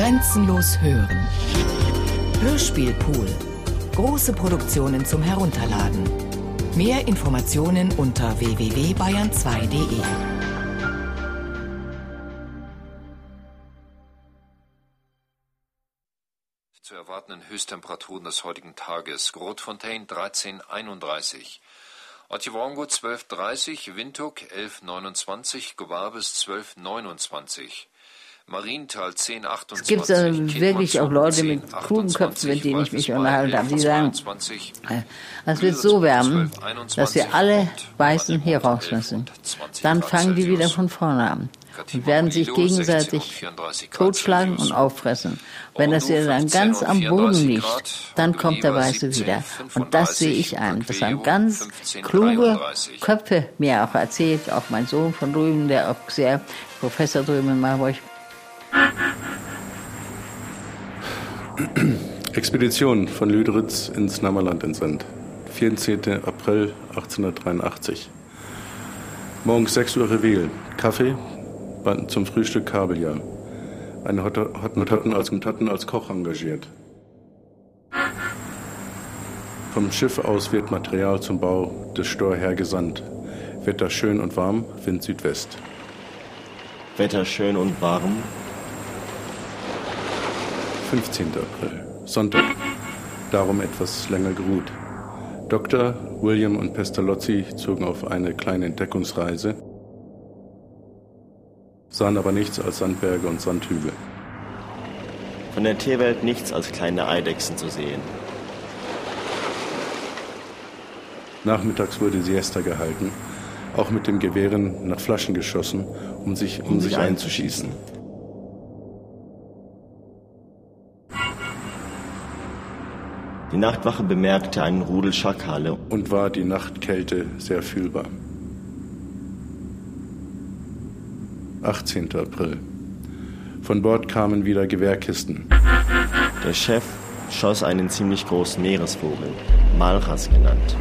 Grenzenlos hören. Hörspielpool. Große Produktionen zum Herunterladen. Mehr Informationen unter www.bayern2.de. Zu erwartenden Höchsttemperaturen des heutigen Tages. Grotfontein 1331. Otjiwongo 1230, Windhoek 1129, Gowabes 1229. Marienthal 1028. Es gibt also wirklich auch Leute mit klugen Köpfen, mit denen ich mich unterhalten habe, die sagen, es wird so wärmen, dass wir alle Weißen hier raus müssen. Dann fangen die wieder von vorne an und werden sich gegenseitig totschlagen und auffressen. Wenn das hier dann ganz am Boden liegt, dann kommt der Weiße wieder. Und das sehe ich ein. Das haben ganz kluge Köpfe mir auch erzählt, auch mein Sohn von drüben, der auch sehr Professor drüben in Marburg Expedition von Lüderitz ins Nammerland entsandt. 14. April 1883. Morgens 6 Uhr Reveil. Kaffee, zum Frühstück Kabeljau. Eine Hottentotten als, als Koch engagiert. Vom Schiff aus wird Material zum Bau des Stor hergesandt. Wetter schön und warm, Wind Südwest. Wetter schön und warm, 15. April, Sonntag, darum etwas länger geruht. Dr. William und Pestalozzi zogen auf eine kleine Entdeckungsreise, sahen aber nichts als Sandberge und Sandhügel. Von der Tierwelt nichts als kleine Eidechsen zu sehen. Nachmittags wurde Siesta gehalten, auch mit dem Gewehren nach Flaschen geschossen, um sich, um, um sich einzuschießen. Die Nachtwache bemerkte einen Rudel Schakale und war die Nachtkälte sehr fühlbar. 18. April. Von Bord kamen wieder Gewehrkisten. Der Chef schoss einen ziemlich großen Meeresvogel, Malchas genannt.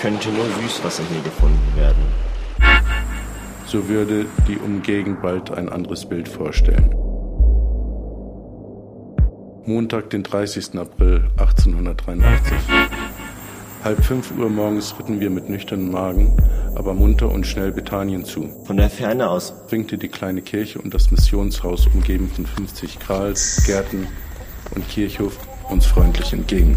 Könnte nur Süßwasser hier gefunden werden. So würde die Umgegend bald ein anderes Bild vorstellen. Montag, den 30. April 1883. Halb fünf Uhr morgens ritten wir mit nüchternem Magen, aber munter und schnell Bethanien zu. Von der Ferne aus winkte die kleine Kirche und das Missionshaus, umgeben von 50 Krals, Gärten und Kirchhof, uns freundlich entgegen.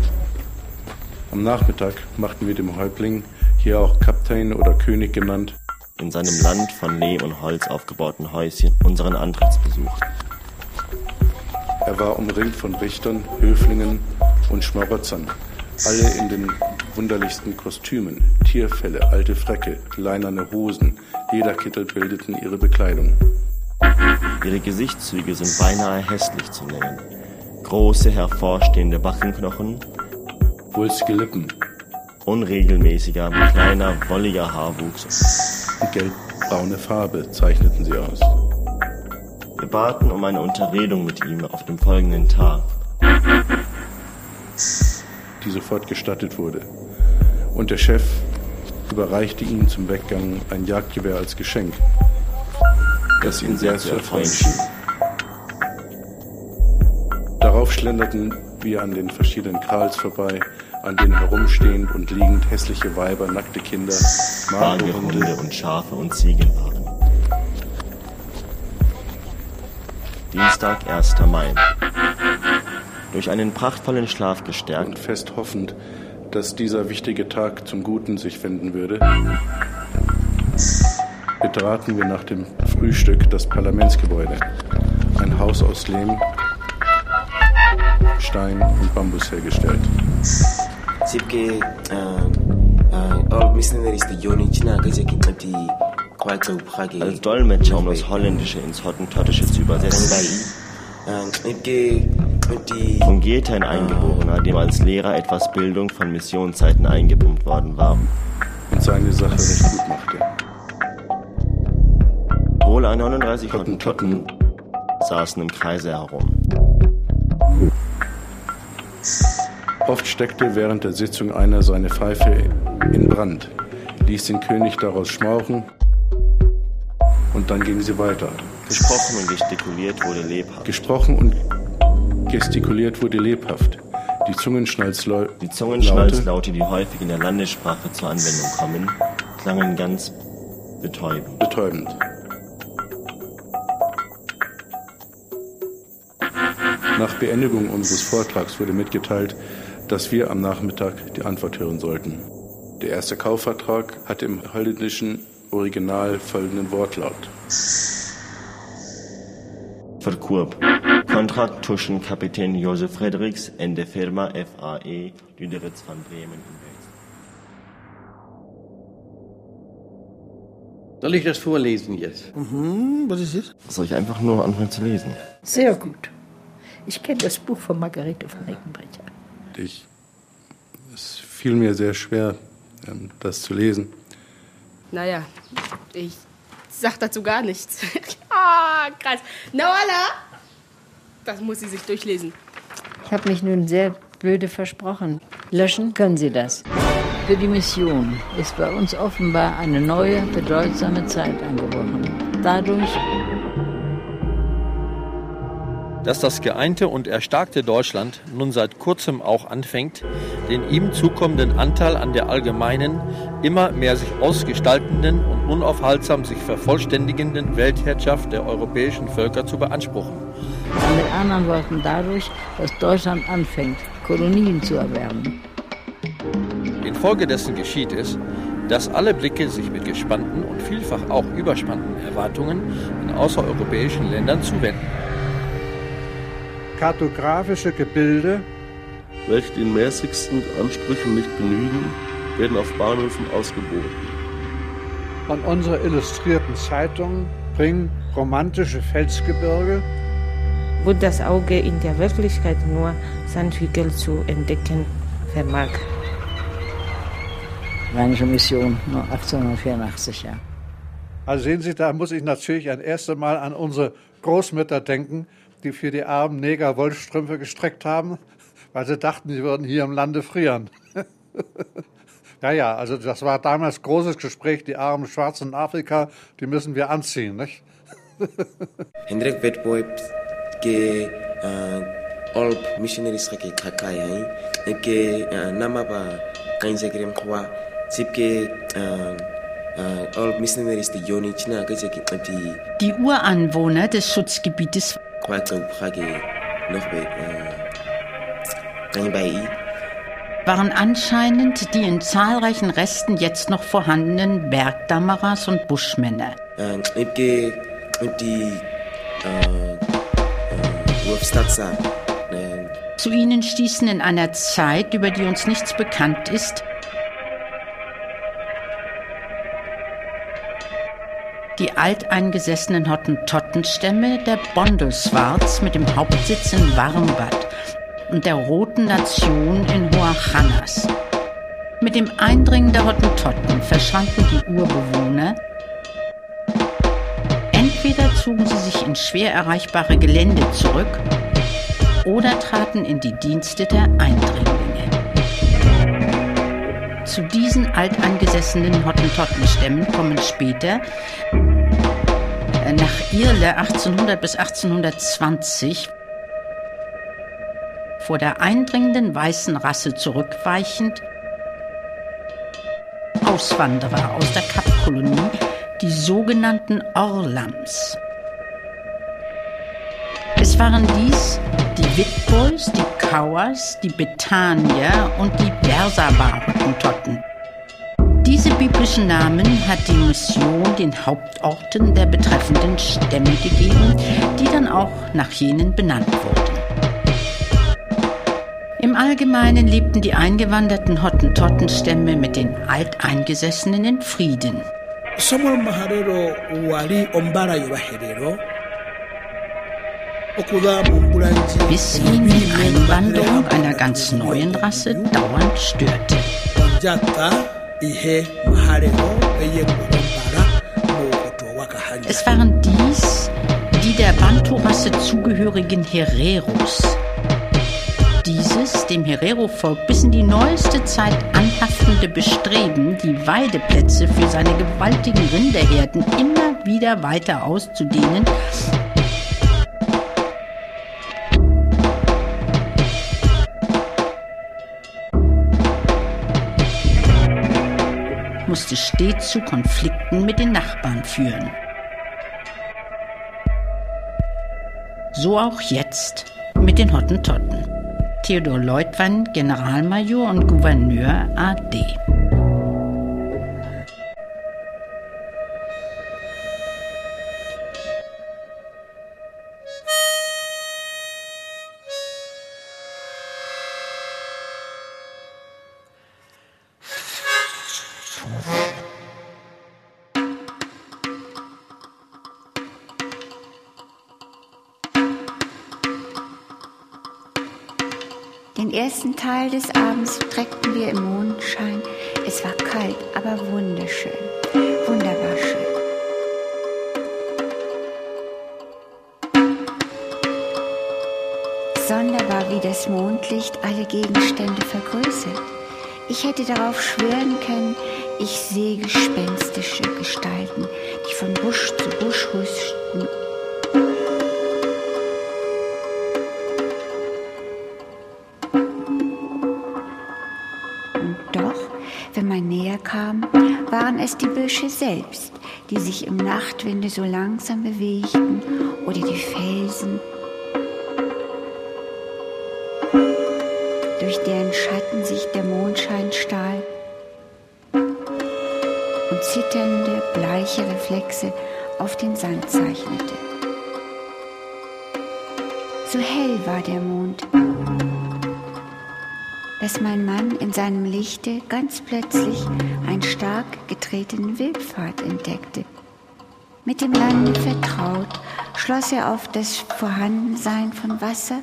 Am Nachmittag machten wir dem Häuptling, hier auch Kaptein oder König genannt, in seinem Land von Lehm und Holz aufgebauten Häuschen unseren Antrittsbesuch. Er war umringt von Richtern, Höflingen und Schmarotzern, alle in den wunderlichsten Kostümen, Tierfelle, alte Frecke, leinerne Hosen, Lederkittel bildeten ihre Bekleidung. Ihre Gesichtszüge sind beinahe hässlich zu nennen. Große, hervorstehende Backenknochen, wulstige Lippen, unregelmäßiger, kleiner, wolliger Haarwuchs und gelbbraune Farbe zeichneten sie aus. Wir baten um eine Unterredung mit ihm auf dem folgenden Tag. Die sofort gestattet wurde. Und der Chef überreichte ihm zum Weggang ein Jagdgewehr als Geschenk, das ihn sehr zu erfreuen schien. Darauf schlenderten wir an den verschiedenen Krals vorbei, an denen herumstehend und liegend hässliche Weiber, nackte Kinder, magere Hunde und Schafe und Ziegen waren. Dienstag, 1. Mai. Durch einen prachtvollen Schlaf gestärkt und fest hoffend, dass dieser wichtige Tag zum Guten sich wenden würde, betraten wir nach dem Frühstück das Parlamentsgebäude. Ein Haus aus Lehm, Stein und Bambus hergestellt. Missionaries the Yoni China Gajakimati als Dolmetscher, um das Holländische ins Hottentottische zu übersetzen, fungierte ein Eingeborener, dem als Lehrer etwas Bildung von Missionszeiten eingepumpt worden war. Und seine Sache recht gut machte. Wohl 39 Hottentotten saßen im Kreise herum. Oft steckte während der Sitzung einer seine Pfeife in Brand, ließ den König daraus schmauchen Und dann gingen sie weiter. Gesprochen und gestikuliert wurde lebhaft. Gesprochen und gestikuliert wurde lebhaft. Die Zungenschnalzlaute, die, Zungenschnalzlaute, die häufig in der Landessprache zur Anwendung kommen, klangen ganz betäubend. betäubend. Nach Beendigung unseres Vortrags wurde mitgeteilt, dass wir am Nachmittag die Antwort hören sollten. Der erste Kaufvertrag hatte im holländischen Original folgenden Wortlaut. Verkurb. Kontrakt zwischen Kapitän Josef Fredericks und der Firma FAE Lüderitz van Bremen Soll ich das vorlesen jetzt? Mhm, was ist jetzt? Soll ich einfach nur anfangen zu lesen? Sehr gut. Ich kenne das Buch von Margarete von Eckenbrecher. Ich, es fiel mir sehr schwer, ähm, das zu lesen. Naja, ich sag dazu gar nichts. Ah, oh, krass. Noala! Das muss sie sich durchlesen. Ich habe mich nun sehr blöde versprochen. Löschen können Sie das. Für die Mission ist bei uns offenbar eine neue, bedeutsame Zeit angebrochen. Dadurch dass das geeinte und erstarkte Deutschland nun seit kurzem auch anfängt, den ihm zukommenden Anteil an der allgemeinen, immer mehr sich ausgestaltenden und unaufhaltsam sich vervollständigenden Weltherrschaft der europäischen Völker zu beanspruchen. Mit anderen Worten dadurch, dass Deutschland anfängt, Kolonien zu erwerben. Infolgedessen geschieht es, dass alle Blicke sich mit gespannten und vielfach auch überspannten Erwartungen in außereuropäischen Ländern zuwenden kartografische Gebilde, welche den mäßigsten Ansprüchen nicht genügen, werden auf Bahnhöfen ausgeboten. Und unsere illustrierten Zeitungen bringen romantische Felsgebirge, wo das Auge in der Wirklichkeit nur Sandhügel zu entdecken vermag. Rheinische Mission, 1884, ja. Also sehen Sie, da muss ich natürlich ein erstes Mal an unsere Großmütter denken, die für die armen Neger Wollstrümpfe gestreckt haben, weil sie dachten, sie würden hier im Lande frieren. ja, ja, also das war damals großes Gespräch, die armen Schwarzen in Afrika, die müssen wir anziehen, nicht? Hendrik Vetboy ke all missionaries ke kakai ke nama ba kainzegrem kwa sipke die Uranwohner des Schutzgebietes waren anscheinend die in zahlreichen Resten jetzt noch vorhandenen Bergdammerers und Buschmänner. Zu ihnen stießen in einer Zeit, über die uns nichts bekannt ist, die alteingesessenen Hottentottenstämme der Bondelswarz mit dem Hauptsitz in Warmbad und der Roten Nation in Hoachanas. Mit dem Eindringen der Hottentotten verschwanden die Urbewohner. Entweder zogen sie sich in schwer erreichbare Gelände zurück oder traten in die Dienste der Eindringlinge. Zu diesen alteingesessenen Hottentottenstämmen kommen später nach Irle 1800 bis 1820 vor der eindringenden weißen Rasse zurückweichend Auswanderer aus der Kapkolonie, die sogenannten Orlams. Es waren dies die Witbois, die Kauers, die Betanier und die Bersabar-Hottentotten. Diese biblischen Namen hat die Mission den Hauptorten der betreffenden Stämme gegeben, die dann auch nach jenen benannt wurden. Im Allgemeinen lebten die eingewanderten Hottentottenstämme mit den Alteingesessenen in Frieden. Bis ihn die Einwanderung einer ganz neuen Rasse dauernd störte. Es waren dies die der Bantu-Rasse zugehörigen Hereros. Dieses dem Herero-Volk bis in die neueste Zeit anhaftende Bestreben, die Weideplätze für seine gewaltigen Rinderherden immer wieder weiter auszudehnen, musste stets zu Konflikten mit den Nachbarn führen. So auch jetzt mit den Hottentotten. Theodor Leutwann, Generalmajor und Gouverneur AD. Den ersten Teil des Abends streckten wir im Mondschein. Es war kalt, aber wunderschön. Wunderbar schön. Sonderbar, wie das Mondlicht alle Gegenstände vergrößert. Ich hätte darauf schwören können, ich sehe gespenstische Gestalten, die von Busch zu Busch huschten kam, waren es die Büsche selbst, die sich im Nachtwinde so langsam bewegten oder die Felsen, durch deren Schatten sich der Mondschein stahl und zitternde, bleiche Reflexe auf den Sand zeichnete. So hell war der Mond, dass mein Mann in seinem Lichte ganz plötzlich einen stark getretenen Wildpfad entdeckte. Mit dem Lande vertraut, schloss er auf das Vorhandensein von Wasser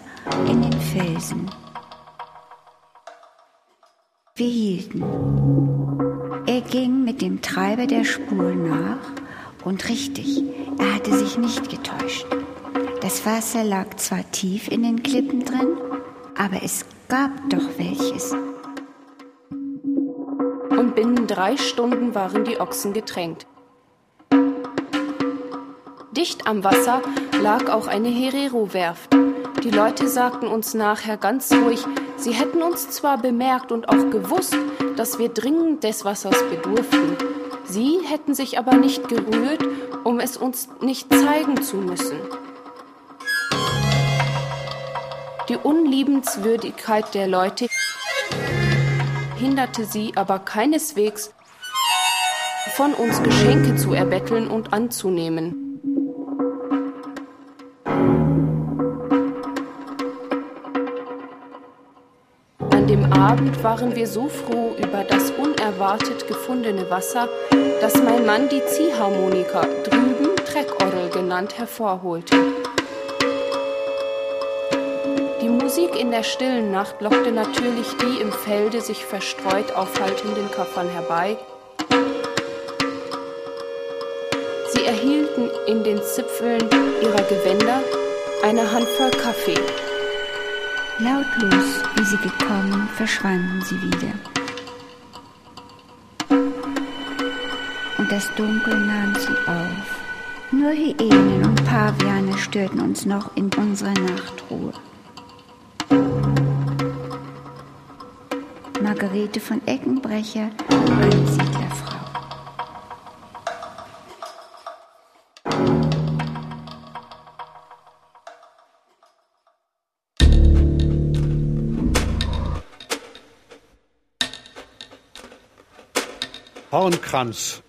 in den Felsen. Wir hielten. Er ging mit dem Treiber der Spur nach und richtig, er hatte sich nicht getäuscht. Das Wasser lag zwar tief in den Klippen drin, aber es gab doch welches. Und binnen drei Stunden waren die Ochsen getränkt. Dicht am Wasser lag auch eine Herero-Werft. Die Leute sagten uns nachher ganz ruhig, sie hätten uns zwar bemerkt und auch gewusst, dass wir dringend des Wassers bedurften. Sie hätten sich aber nicht gerührt, um es uns nicht zeigen zu müssen. Die Unliebenswürdigkeit der Leute hinderte sie aber keineswegs, von uns Geschenke zu erbetteln und anzunehmen. Abend waren wir so froh über das unerwartet gefundene Wasser, dass mein Mann die Ziehharmonika, drüben Treckorgel genannt, hervorholte. Musik in der stillen Nacht lockte natürlich die im Felde sich verstreut aufhaltenden Kaffern herbei. Sie erhielten in den Zipfeln ihrer Gewänder eine Handvoll Kaffee. Lautlos, wie sie gekommen, verschwanden sie wieder. Und das Dunkel nahm sie auf. Nur Hyänen und Paviane störten uns noch in unserer Nachtruhe. Margarete von Eckenbrecher, Einsiedlerfrau. Hornkranz.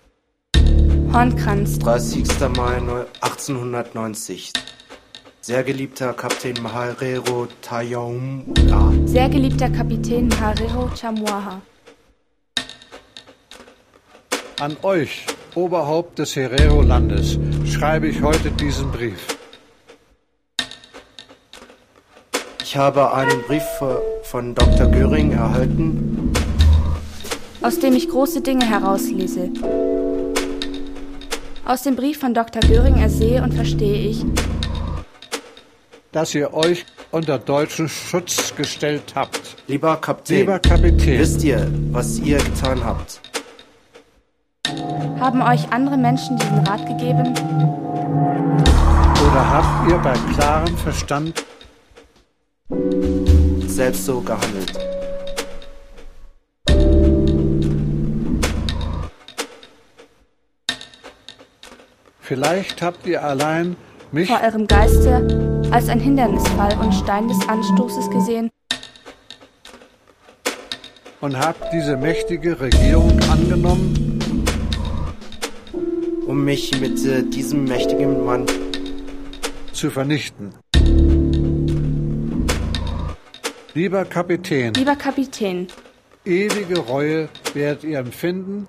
Hornkranz. 30. Mai 1890. Sehr geliebter Kapitän Maharero Tayaumga. Sehr geliebter Kapitän Maharero Chamwaha. An euch, Oberhaupt des Herero-Landes, schreibe ich heute diesen Brief. Ich habe einen Brief von Dr. Göring erhalten, aus dem ich große Dinge herauslese. Aus dem Brief von Dr. Göring ersehe und verstehe ich, dass ihr euch unter deutschen Schutz gestellt habt. Lieber Kapitän, Lieber Kapitän, wisst ihr, was ihr getan habt? Haben euch andere Menschen diesen Rat gegeben? Oder habt ihr bei klarem Verstand selbst so gehandelt? Vielleicht habt ihr allein mich vor eurem Geiste als ein Hindernisfall und Stein des Anstoßes gesehen. und habt diese mächtige Regierung angenommen, um mich mit äh, diesem mächtigen Mann zu vernichten. Lieber Kapitän, lieber Kapitän, ewige Reue werdet ihr empfinden,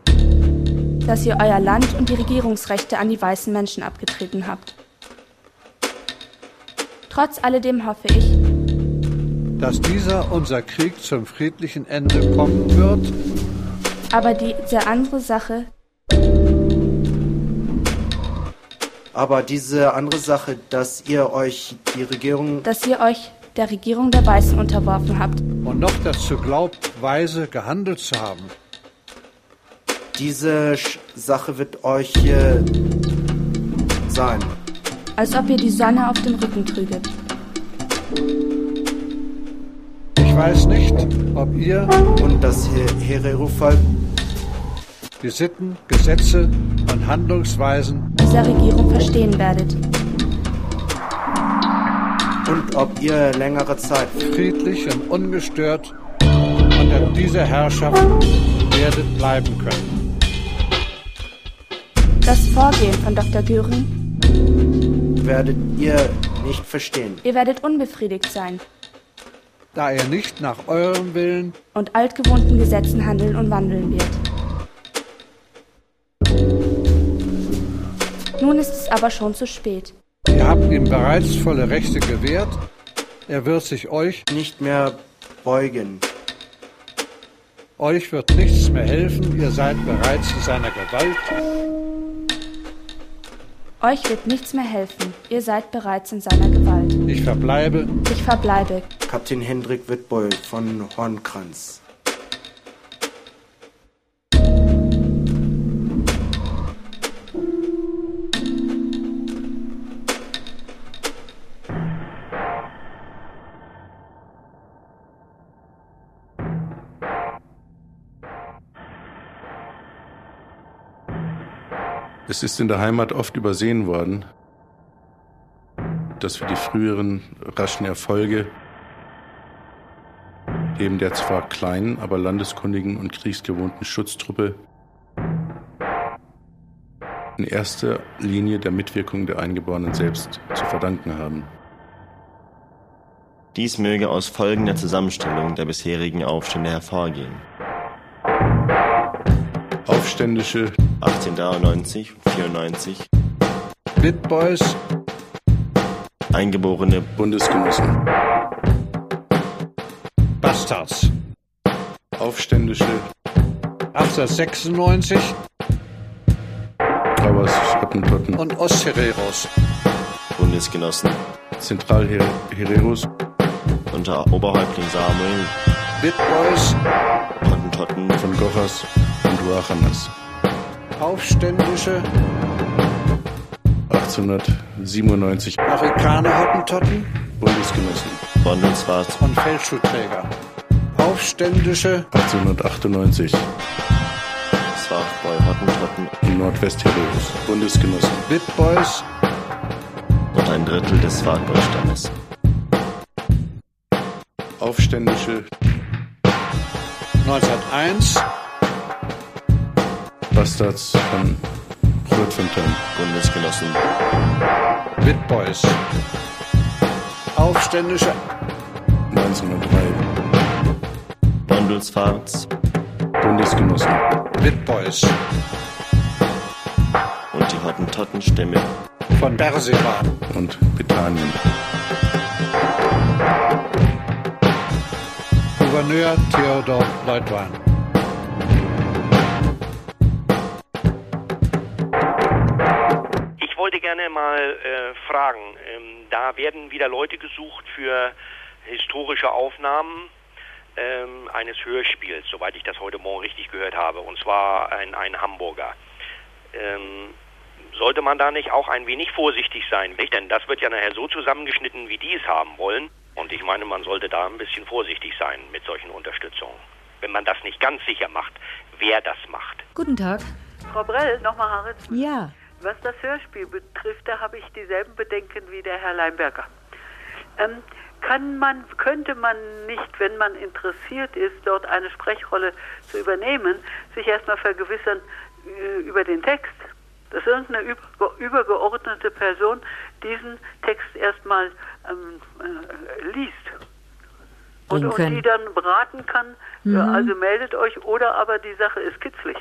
dass ihr euer Land und die Regierungsrechte an die weißen Menschen abgetreten habt. Trotz alledem hoffe ich, dass dieser unser Krieg zum friedlichen Ende kommen wird. Aber diese andere Sache. Aber diese andere Sache, dass ihr euch die Regierung. Dass ihr euch der Regierung der Weißen unterworfen habt. Und noch dazu glaubt, weise gehandelt zu haben. Diese Sache wird euch hier sein. Als ob ihr die Sonne auf dem Rücken trüget. Ich weiß nicht, ob ihr und das Herero-Volk die Sitten, Gesetze und Handlungsweisen dieser Regierung verstehen werdet. Und ob ihr längere Zeit friedlich und ungestört unter dieser Herrschaft werdet bleiben können. Das Vorgehen von Dr. Göring werdet ihr nicht verstehen. Ihr werdet unbefriedigt sein. Da er nicht nach eurem Willen und altgewohnten Gesetzen handeln und wandeln wird. Nun ist es aber schon zu spät. Ihr habt ihm bereits volle Rechte gewährt. Er wird sich euch nicht mehr beugen. Euch wird nichts mehr helfen. Ihr seid bereits in seiner Gewalt. Euch wird nichts mehr helfen. Ihr seid bereits in seiner Gewalt. Ich verbleibe. Ich verbleibe. Kapitän Hendrik Wittbold von Hornkranz. Es ist in der Heimat oft übersehen worden, dass für die früheren raschen Erfolge neben der zwar kleinen, aber landeskundigen und kriegsgewohnten Schutztruppe in erster Linie der Mitwirkung der Eingeborenen selbst zu verdanken haben. Dies möge aus folgender Zusammenstellung der bisherigen Aufstände hervorgehen. Aufständische. 1893 und 94 Bitboys. Eingeborene. Bundesgenossen. Bastards. Aufständische. 1896 Towers, Hottentotten. Und Osthereros Bundesgenossen. Zentralhereros unter Oberhäuptling Samuel. Bitboys. Hottentotten. Von Gochas Ruachanas Aufständische 1897 Afrikaner Hottentotten. Bundesgenossen. Bondenswarz und Feldschuhträger Aufständische 1898 Swartboy Hottentotten. Und Nordwestheroes Bundesgenossen. Bitboys und ein Drittel des Swartboy-Stammes Aufständische. 1901 Bastards von Grootfontein Bundesgenossen. Bitboys Aufständische 1903 Bondelsfarts Bundesgenossen. Bitboys und die Hottentottenstämme von Berseba und Bethanien Gouverneur Theodor Leutwein fragen, ähm, da werden wieder Leute gesucht für historische Aufnahmen ähm, eines Hörspiels, soweit ich das heute Morgen richtig gehört habe, und zwar ein, ein Hamburger. ähm, sollte man da nicht auch ein wenig vorsichtig sein? Nicht? Denn das wird ja nachher so zusammengeschnitten, wie die es haben wollen. Und ich meine, man sollte da ein bisschen vorsichtig sein mit solchen Unterstützungen. Wenn man das nicht ganz sicher macht, wer das macht. Guten Tag. Frau Brell, nochmal Haritz. Ja. Was das Hörspiel betrifft, da habe ich dieselben Bedenken wie der Herr Leinberger. Ähm, kann man, könnte man nicht, wenn man interessiert ist, dort eine Sprechrolle zu übernehmen, sich erstmal vergewissern äh, über den Text? Dass irgendeine übergeordnete Person diesen Text erstmal ähm, äh, liest. Und, und, die dann beraten kann, mhm. also meldet euch, oder aber die Sache ist kitzlig.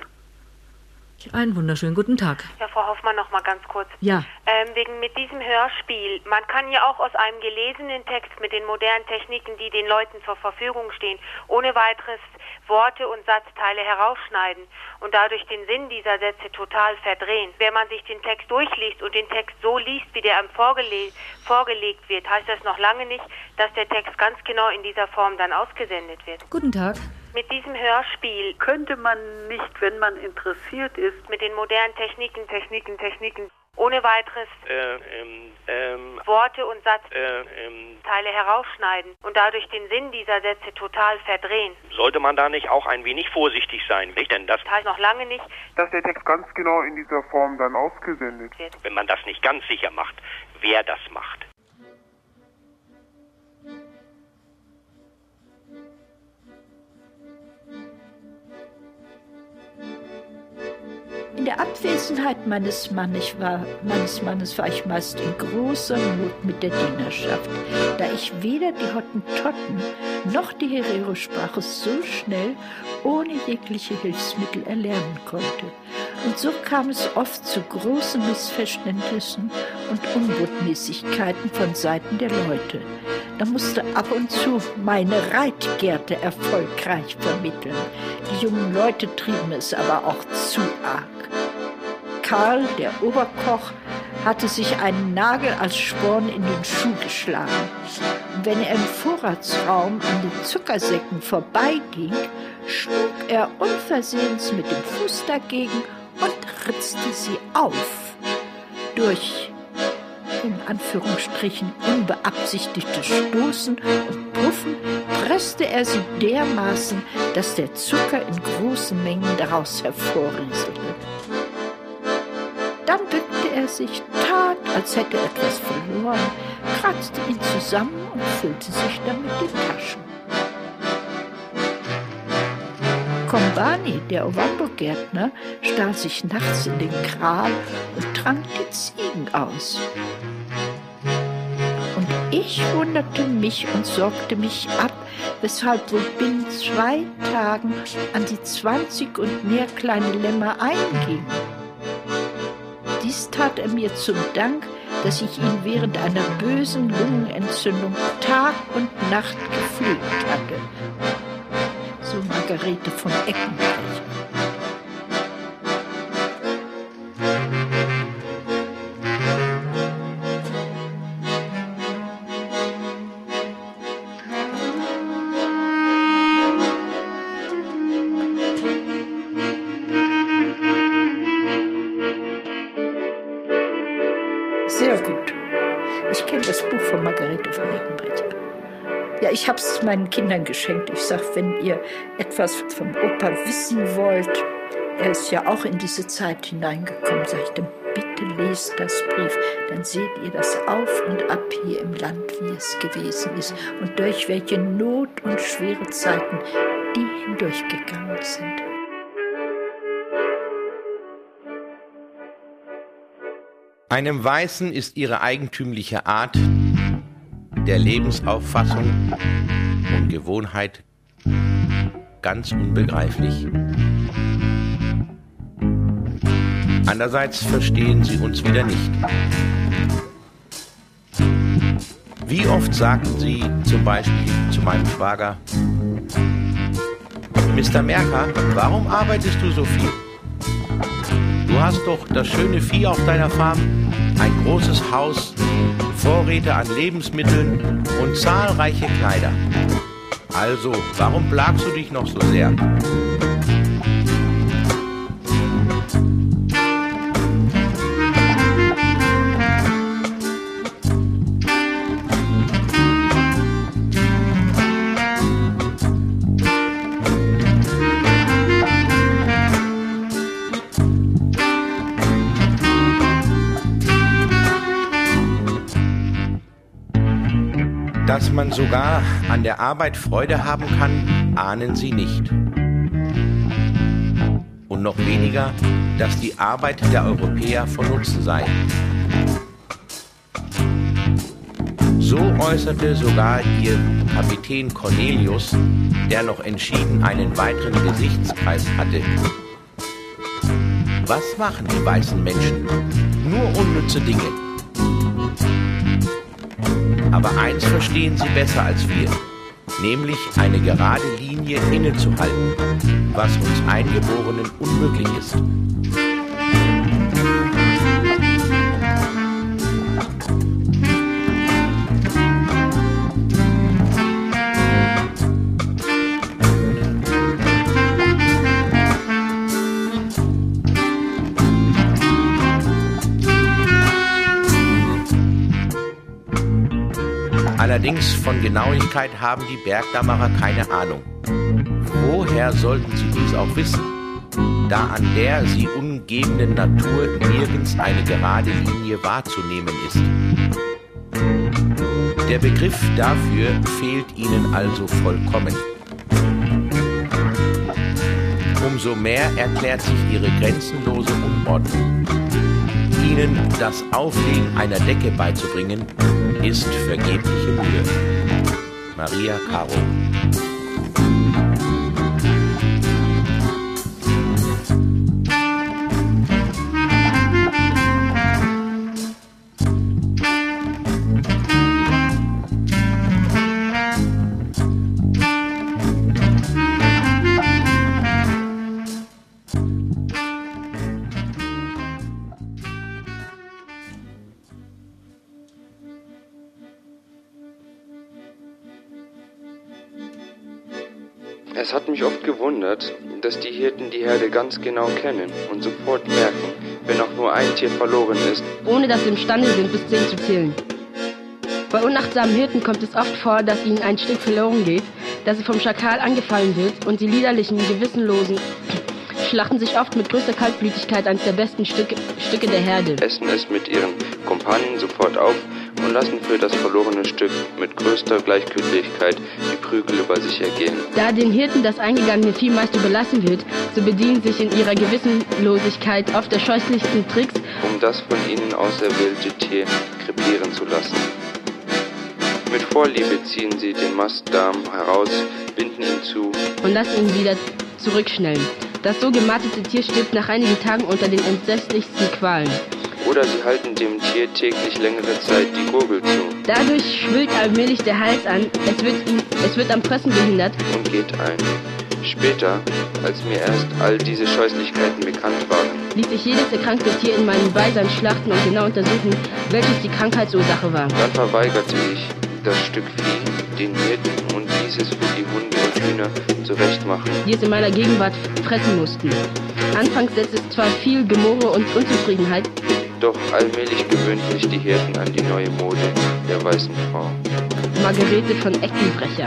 Einen wunderschönen guten Tag. Ja, Frau Hoffmann, noch mal ganz kurz. Ja. Ähm, wegen mit diesem Hörspiel. Man kann ja auch aus einem gelesenen Text mit den modernen Techniken, die den Leuten zur Verfügung stehen, ohne weiteres Worte und Satzteile herausschneiden und dadurch den Sinn dieser Sätze total verdrehen. Wenn man sich den Text durchliest und den Text so liest, wie der einem vorgele vorgelegt wird, heißt das noch lange nicht, dass der Text ganz genau in dieser Form dann ausgesendet wird. Guten Tag mit diesem Hörspiel könnte man nicht, wenn man interessiert ist, mit den modernen Techniken, Techniken, Techniken, ohne weiteres äh, ähm, ähm, Worte und Satzteile äh, ähm, herausschneiden und dadurch den Sinn dieser Sätze total verdrehen. Sollte man da nicht auch ein wenig vorsichtig sein, nicht? Denn das heißt noch lange nicht, dass der Text ganz genau in dieser Form dann ausgesendet wird. Wenn man das nicht ganz sicher macht, wer das macht. Der Abwesenheit meines Mannes, war, meines Mannes war ich meist in großer Not mit der Dienerschaft, da ich weder die Hottentotten noch die Herero-Sprache so schnell ohne jegliche Hilfsmittel erlernen konnte. Und so kam es oft zu großen Missverständnissen und Unbotmäßigkeiten von Seiten der Leute. Da musste ab und zu meine Reitgerte erfolgreich vermitteln. Die jungen Leute trieben es aber auch zu arg. Karl, der Oberkoch, hatte sich einen Nagel als Sporn in den Schuh geschlagen. Wenn er im Vorratsraum an den Zuckersäcken vorbeiging, schlug er unversehens mit dem Fuß dagegen und ritzte sie auf. Durch in Anführungsstrichen unbeabsichtigtes Stoßen und Puffen presste er sie dermaßen, dass der Zucker in großen Mengen daraus hervorrieselte. Dann bückte er sich, tat, als hätte er etwas verloren, kratzte ihn zusammen und füllte sich damit die Taschen. Kombani, der Ovambo-Gärtner, stahl sich nachts in den Kral und trank die Ziegen aus. Ich wunderte mich und sorgte mich ab, weshalb wohl binnen zwei Tagen an die zwanzig und mehr kleine Lämmer einging. Dies tat er mir zum Dank, dass ich ihn während einer bösen Lungenentzündung Tag und Nacht gepflegt hatte so Margarete von Eckenreich. Meinen Kindern geschenkt. Ich sage, wenn ihr etwas vom Opa wissen wollt, er ist ja auch in diese Zeit hineingekommen, sage ich, dann bitte lest das Brief. Dann seht ihr das auf und ab hier im Land, wie es gewesen ist und durch welche Not und schwere Zeiten die hindurchgegangen sind. Einem Weißen ist ihre eigentümliche Art der Lebensauffassung und Gewohnheit ganz unbegreiflich. Andererseits verstehen sie uns wieder nicht. Wie oft sagten sie zum Beispiel zu meinem Schwager, Mr. Merker, warum arbeitest du so viel? Du hast doch das schöne Vieh auf deiner Farm, ein großes Haus, Vorräte an Lebensmitteln und zahlreiche Kleider. Also, warum plagst du dich noch so sehr? Man sogar an der Arbeit Freude haben kann, ahnen sie nicht. Und noch weniger, dass die Arbeit der Europäer von Nutzen sei. So äußerte sogar ihr Kapitän Cornelius, der noch entschieden einen weiteren Gesichtskreis hatte. Was machen die weißen Menschen? Nur unnütze Dinge. Aber eins verstehen sie besser als wir, nämlich eine gerade Linie innezuhalten, was uns Eingeborenen unmöglich ist. Allerdings von Genauigkeit haben die Bergdammerer keine Ahnung. Woher sollten sie dies auch wissen, da an der sie umgebenden Natur nirgends eine gerade Linie wahrzunehmen ist? Der Begriff dafür fehlt ihnen also vollkommen. Umso mehr erklärt sich ihre grenzenlose Unordnung. Ihnen das Auflegen einer Decke beizubringen, ist vergebliche Mühe. Maria Caro oft gewundert, dass die Hirten die Herde ganz genau kennen und sofort merken, wenn auch nur ein Tier verloren ist, ohne dass sie imstande sind, bis zehn zu zählen. Bei unachtsamen Hirten kommt es oft vor, dass ihnen ein Stück verloren geht, dass sie vom Schakal angefallen wird und die liederlichen, gewissenlosen schlachten sich oft mit größter Kaltblütigkeit eines der besten Stücke, Stücke der Herde. Essen es mit ihren Kumpanen sofort auf und lassen für das verlorene Stück mit größter Gleichgültigkeit die Prügel über sich ergehen. Da den Hirten das eingegangene Vieh meist überlassen wird, so bedienen sich in ihrer Gewissenlosigkeit oft der scheußlichsten Tricks, um das von ihnen auserwählte Tier krepieren zu lassen. Mit Vorliebe ziehen sie den Mastdarm heraus, binden ihn zu und lassen ihn wieder zurückschnellen. Das so gemattete Tier stirbt nach einigen Tagen unter den entsetzlichsten Qualen. Oder sie halten dem Tier täglich längere Zeit die Gurgel zu. Dadurch schwillt allmählich der Hals an, es wird, es wird am Pressen behindert und geht ein. Später, als mir erst all diese Scheußlichkeiten bekannt waren, ließ ich jedes erkrankte Tier in meinem Beisein schlachten und genau untersuchen, welches die Krankheitsursache war. Dann verweigerte ich das Stück Vieh den Hirten und ließ es für die Hunde und Hühner zurechtmachen, die es in meiner Gegenwart fressen mussten. Anfangs setzte es zwar viel Gemurre und Unzufriedenheit, doch allmählich gewöhnten sich die Hirten an die neue Mode der weißen Frau. Margarete von Eckenbrecher.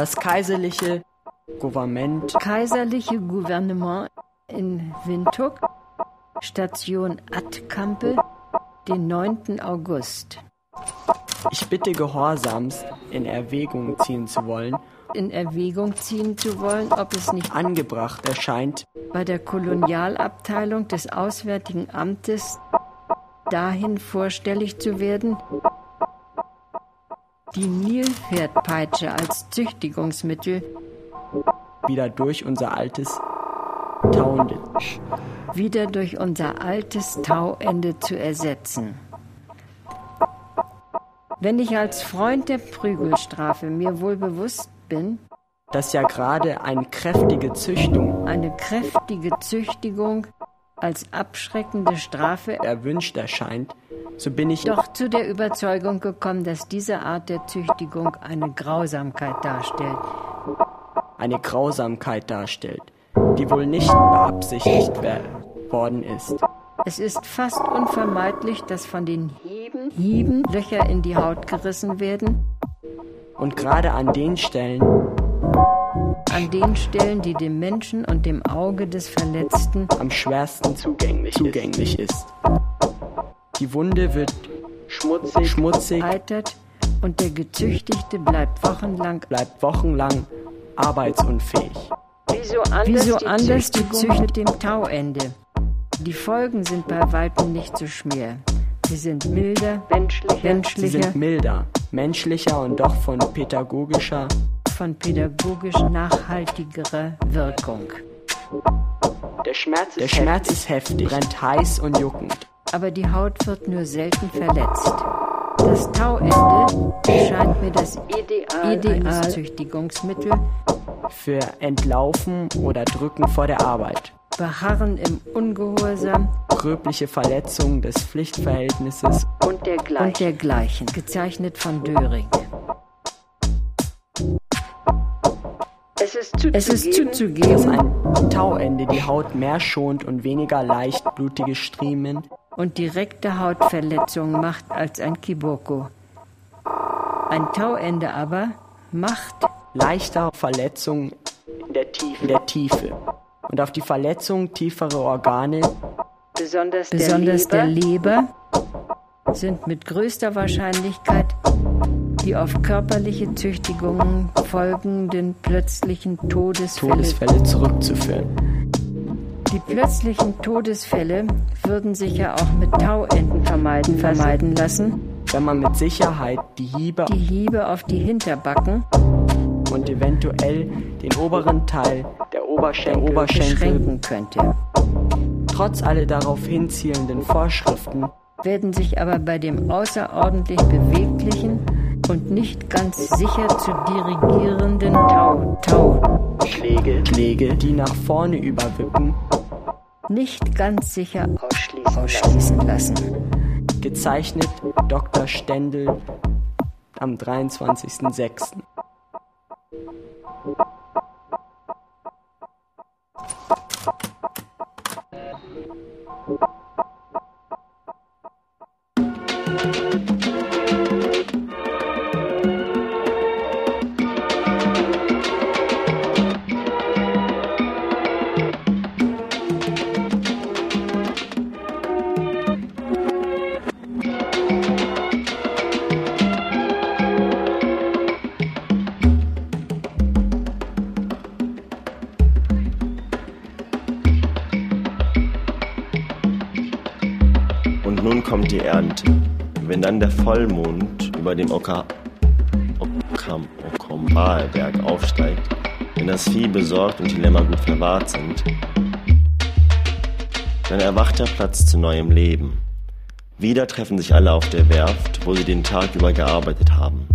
Das kaiserliche Gouvernement. Kaiserliche Gouvernement in Windhoek, Station Atkampe, den 9. August. Ich bitte Gehorsams in Erwägung ziehen zu wollen, in Erwägung ziehen zu wollen, ob es nicht angebracht erscheint, bei der Kolonialabteilung des Auswärtigen Amtes dahin vorstellig zu werden, die Nilpferdpeitsche als Züchtigungsmittel wieder durch unser altes Tauende wieder durch unser altes Tauende zu ersetzen. Wenn ich als Freund der Prügelstrafe mir wohl bewusst bin, dass ja gerade eine kräftige Züchtung, eine kräftige Züchtigung als abschreckende Strafe erwünscht erscheint, so bin ich doch zu der Überzeugung gekommen, dass diese Art der Züchtigung eine Grausamkeit darstellt. Eine Grausamkeit darstellt, die wohl nicht beabsichtigt worden ist. Es ist fast unvermeidlich, dass von den Hieben, Hieben Löcher in die Haut gerissen werden. Und gerade an den Stellen, an den Stellen, die dem Menschen und dem Auge des Verletzten am schwersten zugänglich, zugänglich ist. ist. Die Wunde wird schmutzig, schmutzig eitert und der Gezüchtigte bleibt wochenlang, bleibt wochenlang arbeitsunfähig. Wieso anders, Wieso anders die Züchtigung mit dem Tauende? Die Folgen sind bei Weitem nicht so schwer. Sie sind milder, menschlicher, menschlicher. Sie sind milder, menschlicher und doch von pädagogischer, von pädagogisch nachhaltigerer Wirkung. Der Schmerz ist, Der Schmerz heftig. ist heftig, brennt heiß und juckend. Aber die Haut wird nur selten verletzt. Das Tauende scheint mir das Ideal, Ideal eines Züchtigungsmittel für Entlaufen oder Drücken vor der Arbeit. Beharren im Ungehorsam, gröbliche Verletzung des Pflichtverhältnisses und dergleichen, und dergleichen gezeichnet von Döring. Es ist zuzugeben, ein Tauende die Haut mehr schont und weniger leicht blutige Striemen. Und direkte Hautverletzungen macht als ein Kiboko. Ein Tauende aber macht leichter Verletzungen in der Tiefe. In der Tiefe. Und auf die Verletzung tieferer Organe, besonders, der, besonders Leber, der Leber, sind mit größter Wahrscheinlichkeit die auf körperliche Züchtigungen folgenden plötzlichen Todesfälle, Todesfälle zurückzuführen. Die plötzlichen Todesfälle würden sich ja auch mit Tauenden vermeiden, vermeiden lassen, wenn man mit Sicherheit die Hiebe, die Hiebe auf die Hinterbacken und eventuell den oberen Teil der Oberschenkel, der Oberschenkel beschränken könnte. Trotz aller darauf hinzielenden Vorschriften werden sich aber bei dem außerordentlich beweglichen und nicht ganz sicher zu dirigierenden Tau, Tau Schläge, Schläge, die nach vorne überwippen, nicht ganz sicher ausschließen, ausschließen lassen. Gezeichnet Dr. Stendel am 23.06. kommt die Ernte. Wenn dann der Vollmond über dem Oka Okam Okombalberg aufsteigt, wenn das Vieh besorgt und die Lämmer gut verwahrt sind, dann erwacht der Platz zu neuem Leben. Wieder treffen sich alle auf der Werft, wo sie den Tag über gearbeitet haben.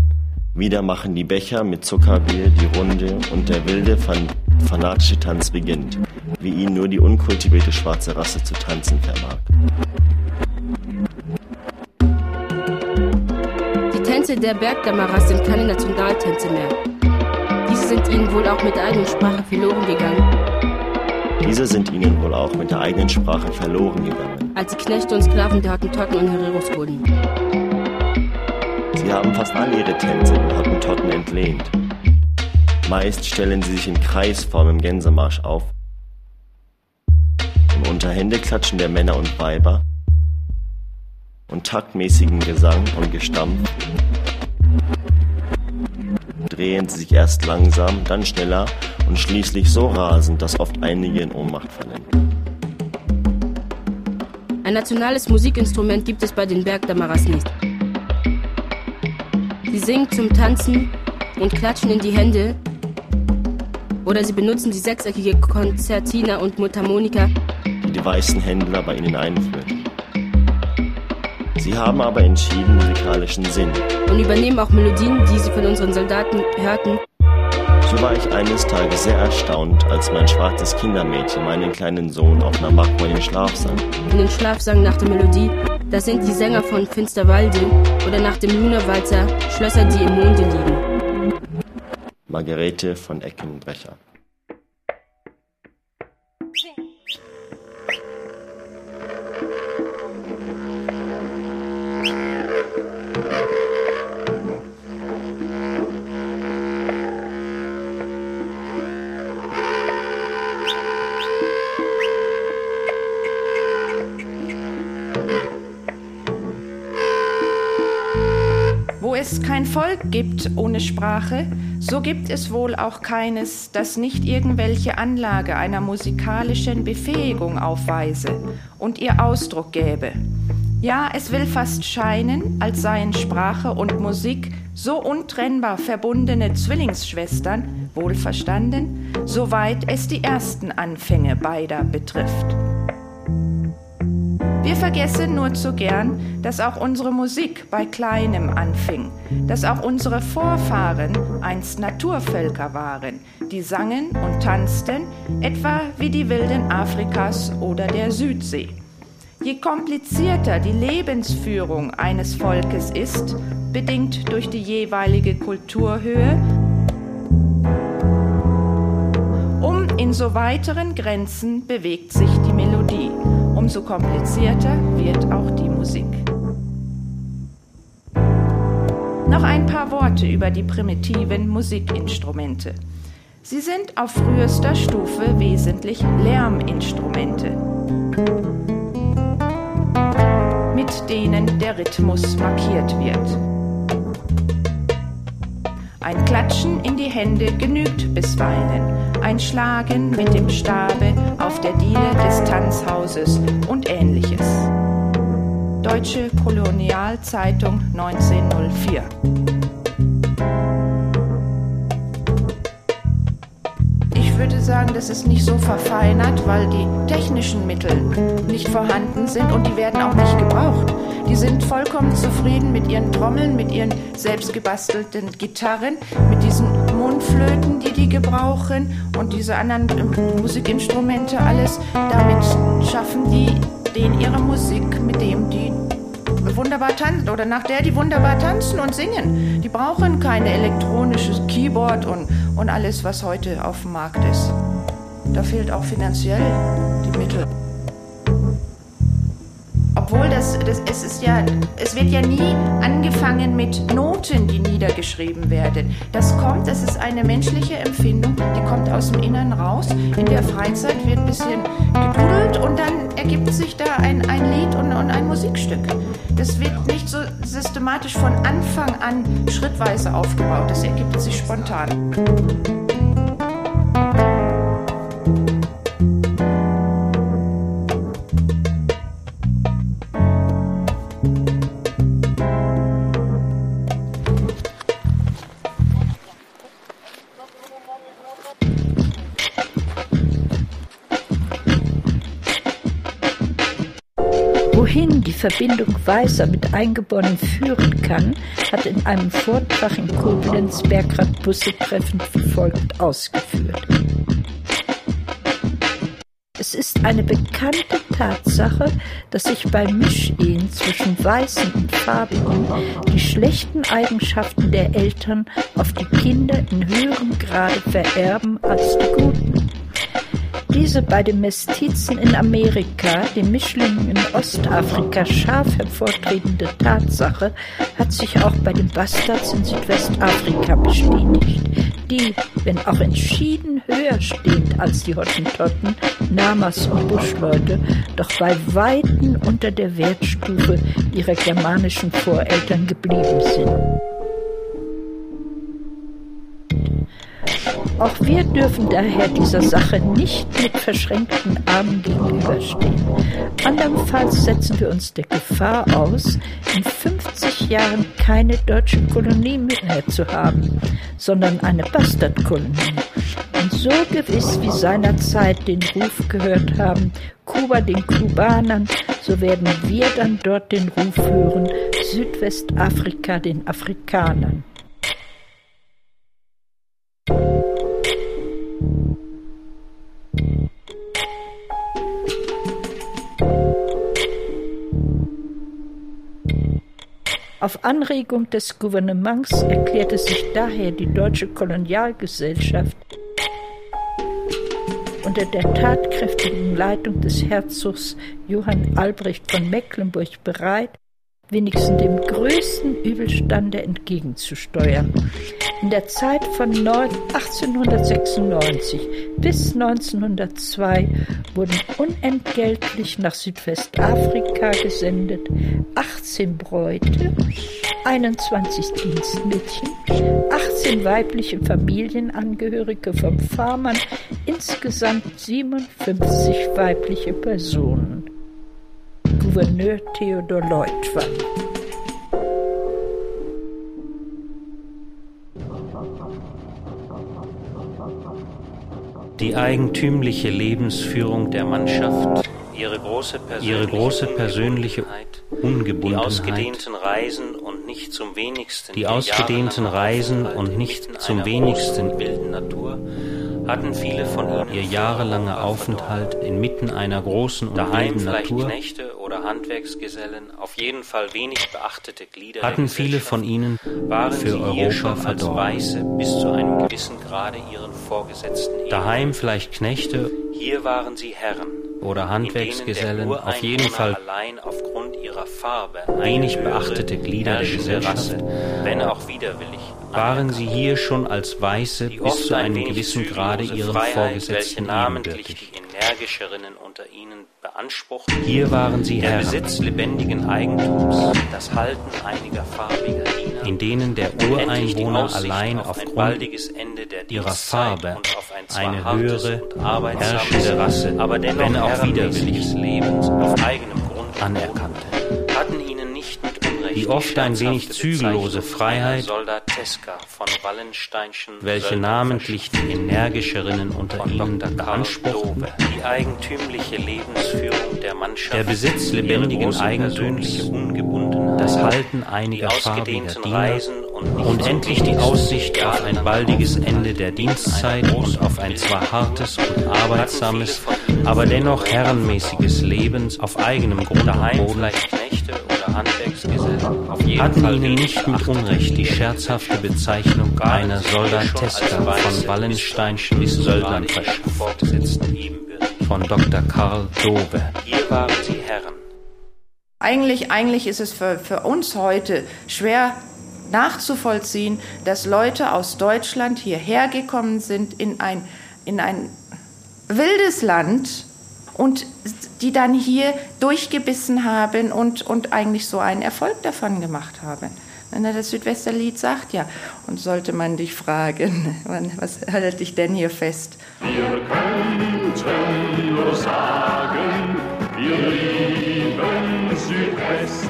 Wieder machen die Becher mit Zuckerbier die Runde und der wilde, fan fanatische Tanz beginnt, wie ihn nur die unkultivierte schwarze Rasse zu tanzen vermag. Tänze der Bergdammerer sind keine Nationaltänze mehr. Diese sind ihnen wohl auch mit der eigenen Sprache verloren gegangen. Diese sind ihnen wohl auch mit der eigenen Sprache verloren gegangen. Als die Knechte und Sklaven der Hottentotten und Hereros wurden. Sie haben fast alle ihre Tänze den Hottentotten entlehnt. Meist stellen sie sich in Kreisform im Gänsemarsch auf. Im Unterhändeklatschen der Männer und Weiber und taktmäßigem Gesang und Gestampf drehen sie sich erst langsam, dann schneller und schließlich so rasend, dass oft einige in Ohnmacht fallen. Ein nationales Musikinstrument gibt es bei den Bergdammeras nicht. Sie singen zum Tanzen und klatschen in die Hände oder sie benutzen die sechseckige Konzertina und Mundharmonika, die die weißen Händler bei ihnen einführen. Sie haben aber entschieden musikalischen Sinn. Und übernehmen auch Melodien, die sie von unseren Soldaten hörten. So war ich eines Tages sehr erstaunt, als mein schwarzes Kindermädchen meinen kleinen Sohn auf einer Markmor den Schlaf sang. In den Schlaf sang nach der Melodie, das sind die Sänger von Finsterwalde oder nach dem Hühnerwalzer Schlösser, die im Monde liegen. Margarete von Eckenbrecher. Es kein Volk gibt ohne Sprache, so gibt es wohl auch keines, das nicht irgendwelche Anlage einer musikalischen Befähigung aufweise und ihr Ausdruck gäbe. Ja, es will fast scheinen, als seien Sprache und Musik so untrennbar verbundene Zwillingsschwestern, wohlverstanden, soweit es die ersten Anfänge beider betrifft. Wir vergessen nur zu gern, dass auch unsere Musik bei Kleinem anfing, dass auch unsere Vorfahren einst Naturvölker waren, die sangen und tanzten, etwa wie die Wilden Afrikas oder der Südsee. Je komplizierter die Lebensführung eines Volkes ist, bedingt durch die jeweilige Kulturhöhe, um in so weiteren Grenzen bewegt sich die Melodie umso komplizierter wird auch die Musik. Noch ein paar Worte über die primitiven Musikinstrumente. Sie sind auf frühester Stufe wesentlich Lärminstrumente, mit denen der Rhythmus markiert wird. Ein Klatschen in die Hände genügt bisweilen, ein Schlagen mit dem Stabe auf der Diele des Tanzhauses und ähnliches. Deutsche Kolonialzeitung 1904 Ich würde sagen, das ist nicht so verfeinert, weil die technischen Mittel nicht vorhanden sind und die werden auch nicht gebraucht. Die sind vollkommen zufrieden mit ihren Trommeln, mit ihren selbstgebastelten Gitarren, mit diesen Mundflöten, die die gebrauchen und diese anderen Musikinstrumente, alles. Damit schaffen die den ihre Musik, mit dem die wunderbar tanzen oder nach der die wunderbar tanzen und singen. Die brauchen keine elektronisches Keyboard und, und alles, was heute auf dem Markt ist. Da fehlt auch finanziell die Mittel obwohl das, das es ist ja, es wird ja nie angefangen mit Noten, die niedergeschrieben werden. Das kommt, das ist eine menschliche Empfindung, die kommt aus dem Innern raus. In der Freizeit wird ein bisschen gedudelt und dann ergibt sich da ein, ein Lied und, und ein Musikstück. Das wird nicht so systematisch von Anfang an schrittweise aufgebaut, das ergibt sich spontan. Weißer mit Eingeborenen führen kann, hat in einem Vortrag in Koblenz Bergrad Busse treffend wie folgt ausgeführt. Es ist eine bekannte Tatsache, dass sich bei Mischehen zwischen Weißen und Farbigen die schlechten Eigenschaften der Eltern auf die Kinder in höherem Grade vererben als die guten. Diese bei den Mestizen in Amerika, den Mischlingen in Ostafrika scharf hervortretende Tatsache hat sich auch bei den Bastards in Südwestafrika bestätigt, die, wenn auch entschieden höher stehend als die Hottentotten, Namas und Buschleute, doch bei Weitem unter der Wertstufe ihrer germanischen Voreltern geblieben sind. Auch wir dürfen daher dieser Sache nicht mit verschränkten Armen gegenüberstehen. Andernfalls setzen wir uns der Gefahr aus, in 50 Jahren keine deutsche Kolonie mehr zu haben, sondern eine Bastardkolonie. Und so gewiss wie seinerzeit den Ruf gehört haben, Kuba den Kubanern, so werden wir dann dort den Ruf hören, Südwestafrika den Afrikanern. Auf Anregung des Gouvernements erklärte sich daher die deutsche Kolonialgesellschaft unter der tatkräftigen Leitung des Herzogs Johann Albrecht von Mecklenburg bereit, wenigstens dem größten Übelstande entgegenzusteuern. In der Zeit von 1896 bis 1902 wurden unentgeltlich nach Südwestafrika gesendet 18 Bräute, 21 Dienstmädchen, 18 weibliche Familienangehörige vom Farmern, insgesamt 57 weibliche Personen. Gouverneur Theodor Leutwann. Die eigentümliche Lebensführung der Mannschaft, ihre große persönliche, ihre große persönliche Ungebundenheit, die ausgedehnten Reisen und nicht zum wenigsten die ausgedehnten Reisen und nicht zum wenigsten wilden Natur hatten viele von ihnen ihr jahrelanger Aufenthalt inmitten einer großen und daheim vielleicht Natur, Knechte oder Handwerksgesellen, auf jeden Fall wenig beachtete Glieder hatten viele von ihnen waren für Europa als Weiße bis zu einem gewissen Grade ihren Vorgesetzten daheim vielleicht Knechte, hier waren sie Herren oder Handwerksgesellen, auf jeden Fall allein aufgrund ihrer Farbe wenig beachtete Glieder der Gesellschaft, wenn auch widerwillig waren sie hier schon als Weiße bis zu einem gewissen Grade ihren Vorgesetzten ebenbürtig. energischerinnen unter ihnen beanspruchten. Hier waren sie der Herren. Besitz lebendigen Eigentums, das Halten einiger farbiger Diener, in denen der Ureinwohner allein auf aufgrund ihrer Farbe ein eine höhere, herrschende Rasse, aber wenn auch widerwilliges Lebens auf eigenem Grund anerkannte. Die oft ein wenig zügellose Freiheit, welche namentlich die energischerinnen unter ihnen beanspruchten, die eigentümliche Lebensführung der Mannschaft, der Besitz lebendigen Eigentums, das Halten einiger farbiger Diener und endlich die Aussicht auf ein baldiges Ende der Dienstzeit und auf ein zwar hartes und arbeitsames, aber dennoch herrenmäßiges Leben auf eigenem Grund und Boden hatten ihnen nicht mit Unrecht die scherzhafte Bezeichnung einer Soldateska von Wallensteinschen Söldnern verschafft, von Dr. Karl Dove. Hier waren sie Herren. Eigentlich, eigentlich ist es für, für uns heute schwer nachzuvollziehen, dass Leute aus Deutschland hierher gekommen sind in ein, in ein wildes Land und die dann hier durchgebissen haben und, und eigentlich so einen Erfolg davon gemacht haben. Das Südwesterlied sagt ja, und sollte man dich fragen, was hält dich denn hier fest? Wir könnten nur sagen, wir lieben Südwest.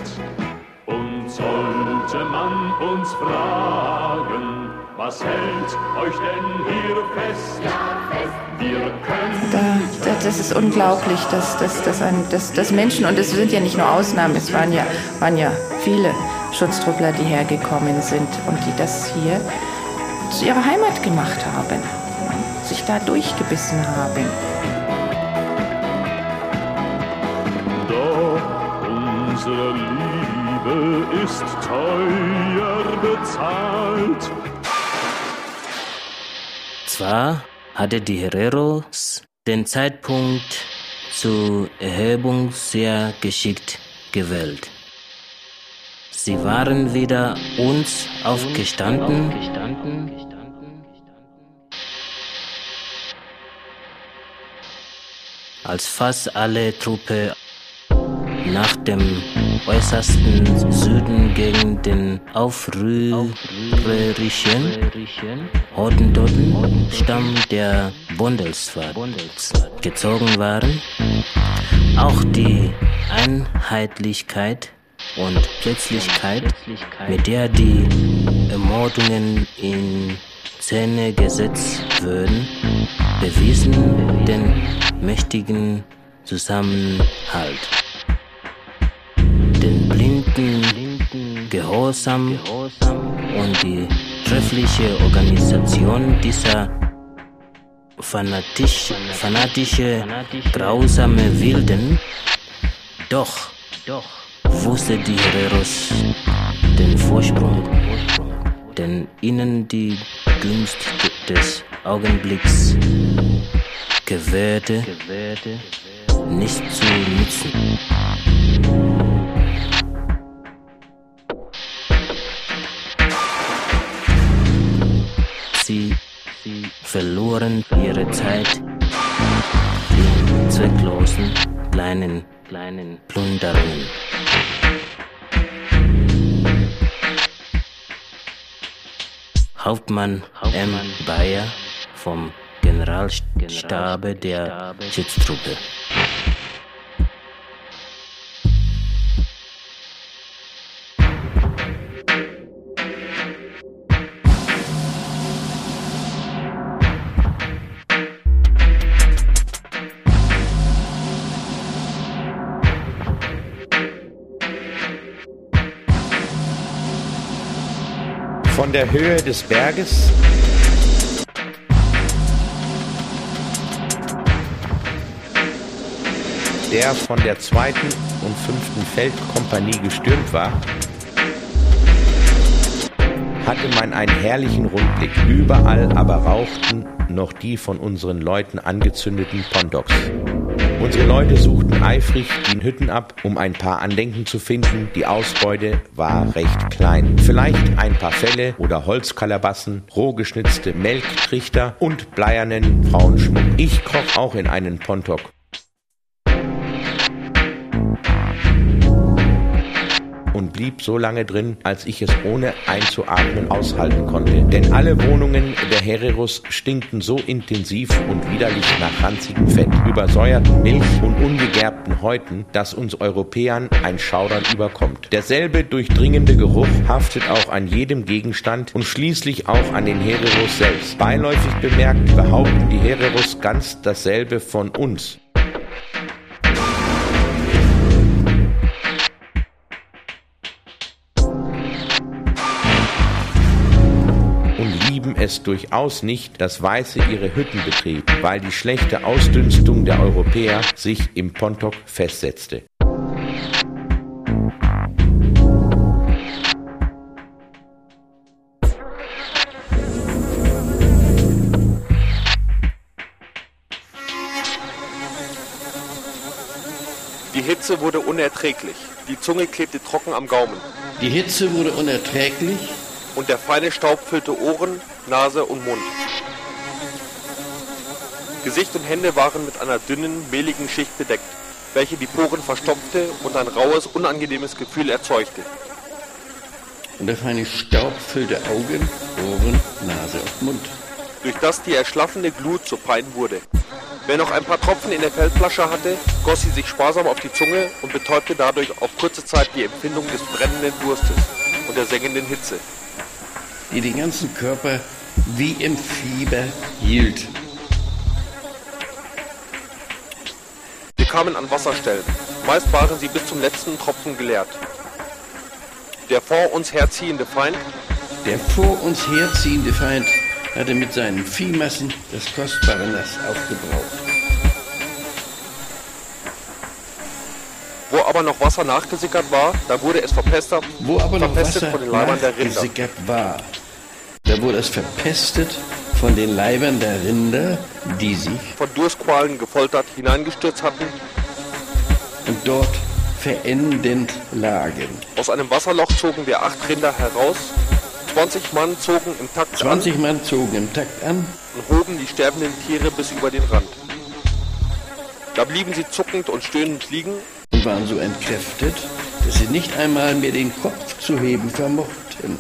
Und sollte man uns fragen, was hält euch denn hier fest? Ja, fest. Da, da, das ist unglaublich, dass, dass, dass, ein, dass, dass Menschen, und es sind ja nicht nur Ausnahmen, es waren ja, waren ja viele Schutztruppler, die hergekommen sind und die das hier zu ihrer Heimat gemacht haben, sich da durchgebissen haben. Doch unsere Liebe ist teuer bezahlt. Zwar hatte die Hereros den Zeitpunkt zur Erhebung sehr geschickt gewählt. Sie waren wieder uns aufgestanden, als fast alle Truppe nach dem äußersten Süden gegen den aufrührerischen Hottentoten-Stamm der Bundeswehr gezogen waren. Auch die Einheitlichkeit und Plötzlichkeit, mit der die Ermordungen in Szene gesetzt würden, bewiesen den mächtigen Zusammenhalt blinden Gehorsam und die treffliche Organisation dieser fanatisch, fanatische, grausame Wilden. Doch, wusste die Hereros den Vorsprung, denn ihnen die Gunst des Augenblicks gewährte, nicht zu nützen. Verloren ihre Zeit in zwecklosen kleinen, kleinen Plunderungen. Hauptmann M. Bayer vom Generalstabe der Schutztruppe. Der Höhe des Berges? Der von der zweiten und fünften Feldkompanie gestürmt war, hatte man einen herrlichen Rundblick. Überall aber rauchten noch die von unseren Leuten angezündeten Pontoks. Unsere Leute suchten eifrig die Hütten ab, um ein paar Andenken zu finden. Die Ausbeute war recht klein. Vielleicht ein paar Felle oder Holzkalabassen, rohgeschnitzte Melktrichter und bleiernen Frauenschmuck. Ich kroch auch in einen Pontok blieb so lange drin, als ich es ohne einzuatmen aushalten konnte. Denn alle Wohnungen der Hereros stinkten so intensiv und widerlich nach ranzigem Fett, übersäuerten Milch und ungegerbten Häuten, dass uns Europäern ein Schaudern überkommt. Derselbe durchdringende Geruch haftet auch an jedem Gegenstand und schließlich auch an den Hereros selbst. Beiläufig bemerkt behaupten die Hereros ganz dasselbe von uns. Es durchaus nicht, dass Weiße ihre Hütten betreten, weil die schlechte Ausdünstung der Europäer sich im Pontok festsetzte. Die Hitze wurde unerträglich. Die Zunge klebte trocken am Gaumen. Die Hitze wurde unerträglich. Und der feine Staub füllte Ohren, Nase und Mund. Gesicht und Hände waren mit einer dünnen, mehligen Schicht bedeckt, welche die Poren verstopfte und ein raues, unangenehmes Gefühl erzeugte. Und der feine Staub füllte Augen, Ohren, Nase und Mund. Durch das die erschlaffende Glut zu Pein wurde. Wer noch ein paar Tropfen in der Feldflasche hatte, goss sie sich sparsam auf die Zunge und betäubte dadurch auf kurze Zeit die Empfindung des brennenden Durstes und der sengenden Hitze die den ganzen Körper wie im Fieber hielt. Wir kamen an Wasserstellen. Meist waren sie bis zum letzten Tropfen geleert. Der vor uns herziehende Feind, der vor uns herziehende Feind hatte mit seinen Viehmassen das kostbare Nass aufgebraucht. Aber noch Wasser nachgesickert war, da wurde es verpestert, Wo aber noch Wasser von den Leibern der Rinder. nachgesickert war, da wurde es verpestet von den Leibern der Rinder, die sich von Durstqualen gefoltert hineingestürzt hatten und dort verendend lagen. Aus einem Wasserloch zogen wir acht Rinder heraus. 20 Mann zogen im Takt 20 an Mann zogen im Takt an und hoben die sterbenden Tiere bis über den Rand. Da blieben sie zuckend und stöhnend liegen waren so entkräftet, dass sie nicht einmal mehr den Kopf zu heben vermochten.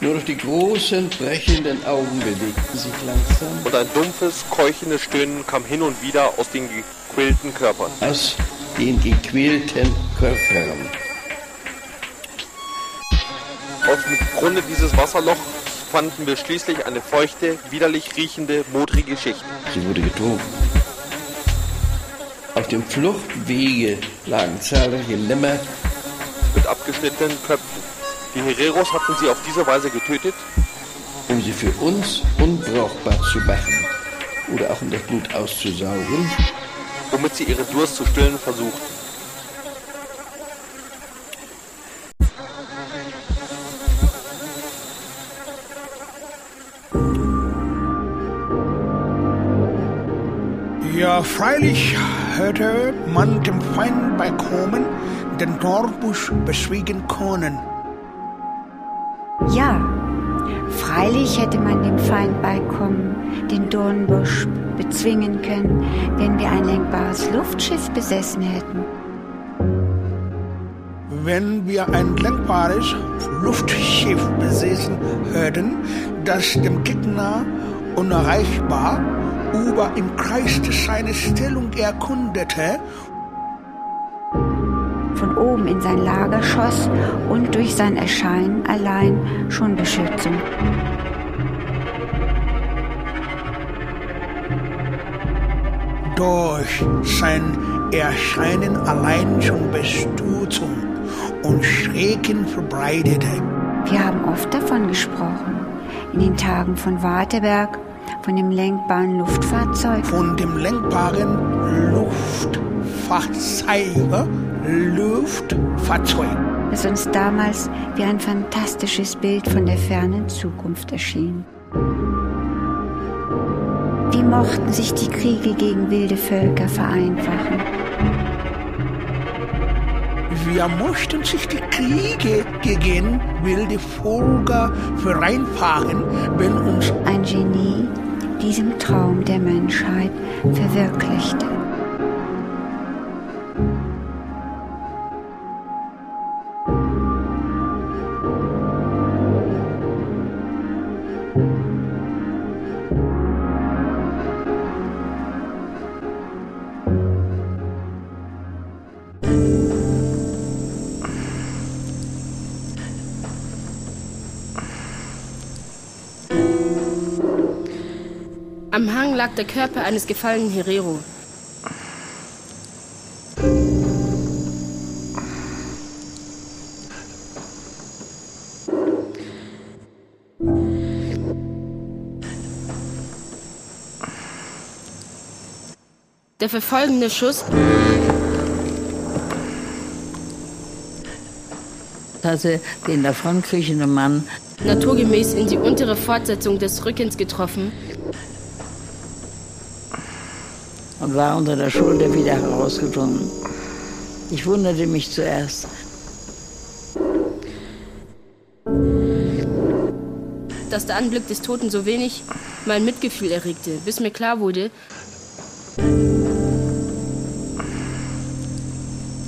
Nur noch die großen, brechenden Augen bewegten sich langsam. Und ein dumpfes, keuchendes Stöhnen kam hin und wieder aus den gequälten Körpern. Aus den gequälten Körpern. Aus dem Grunde dieses Wasserlochs fanden wir schließlich eine feuchte, widerlich riechende, modrige Schicht. Sie wurde getrunken. Auf dem Fluchtwege lagen zahlreiche Lämmer mit abgeschnittenen Köpfen. Die Hereros hatten sie auf diese Weise getötet, um sie für uns unbrauchbar zu machen oder auch um das Blut auszusaugen, womit sie ihren Durst zu stillen versuchten. Ja, freilich hätte man dem Feind bei Kommen den Dornbusch beschwiegen können. Ja, freilich hätte man dem Feind beikommen, den Dornbusch bezwingen können, wenn wir ein lenkbares Luftschiff besessen hätten. Wenn wir ein lenkbares Luftschiff besessen hätten, das dem Gegner unerreichbar über im Kreis seine Stellung erkundete von oben in sein Lager schoss und durch sein Erscheinen allein schon Beschützung. Durch sein Erscheinen allein schon Bestürzung und Schrecken verbreitete. Wir haben oft davon gesprochen, in den Tagen von Warteberg, von dem lenkbaren Luftfahrzeug. Von dem lenkbaren Luftfahrzeug Luftfahrzeug. Das uns damals wie ein fantastisches Bild von der fernen Zukunft erschien. Wie mochten sich die Kriege gegen wilde Völker vereinfachen? Wir mochten sich die Kriege gegen wilde Völker vereinfachen, wenn uns ein Genie diesem Traum der Menschheit verwirklichte. Am Hang lag der Körper eines gefallenen Herero. Der verfolgende Schuss hatte den davonkriechen Mann naturgemäß in die untere Fortsetzung des Rückens getroffen und war unter der Schulter wieder herausgedrungen. Ich wunderte mich zuerst. Dass der Anblick des Toten so wenig mein Mitgefühl erregte, bis mir klar wurde,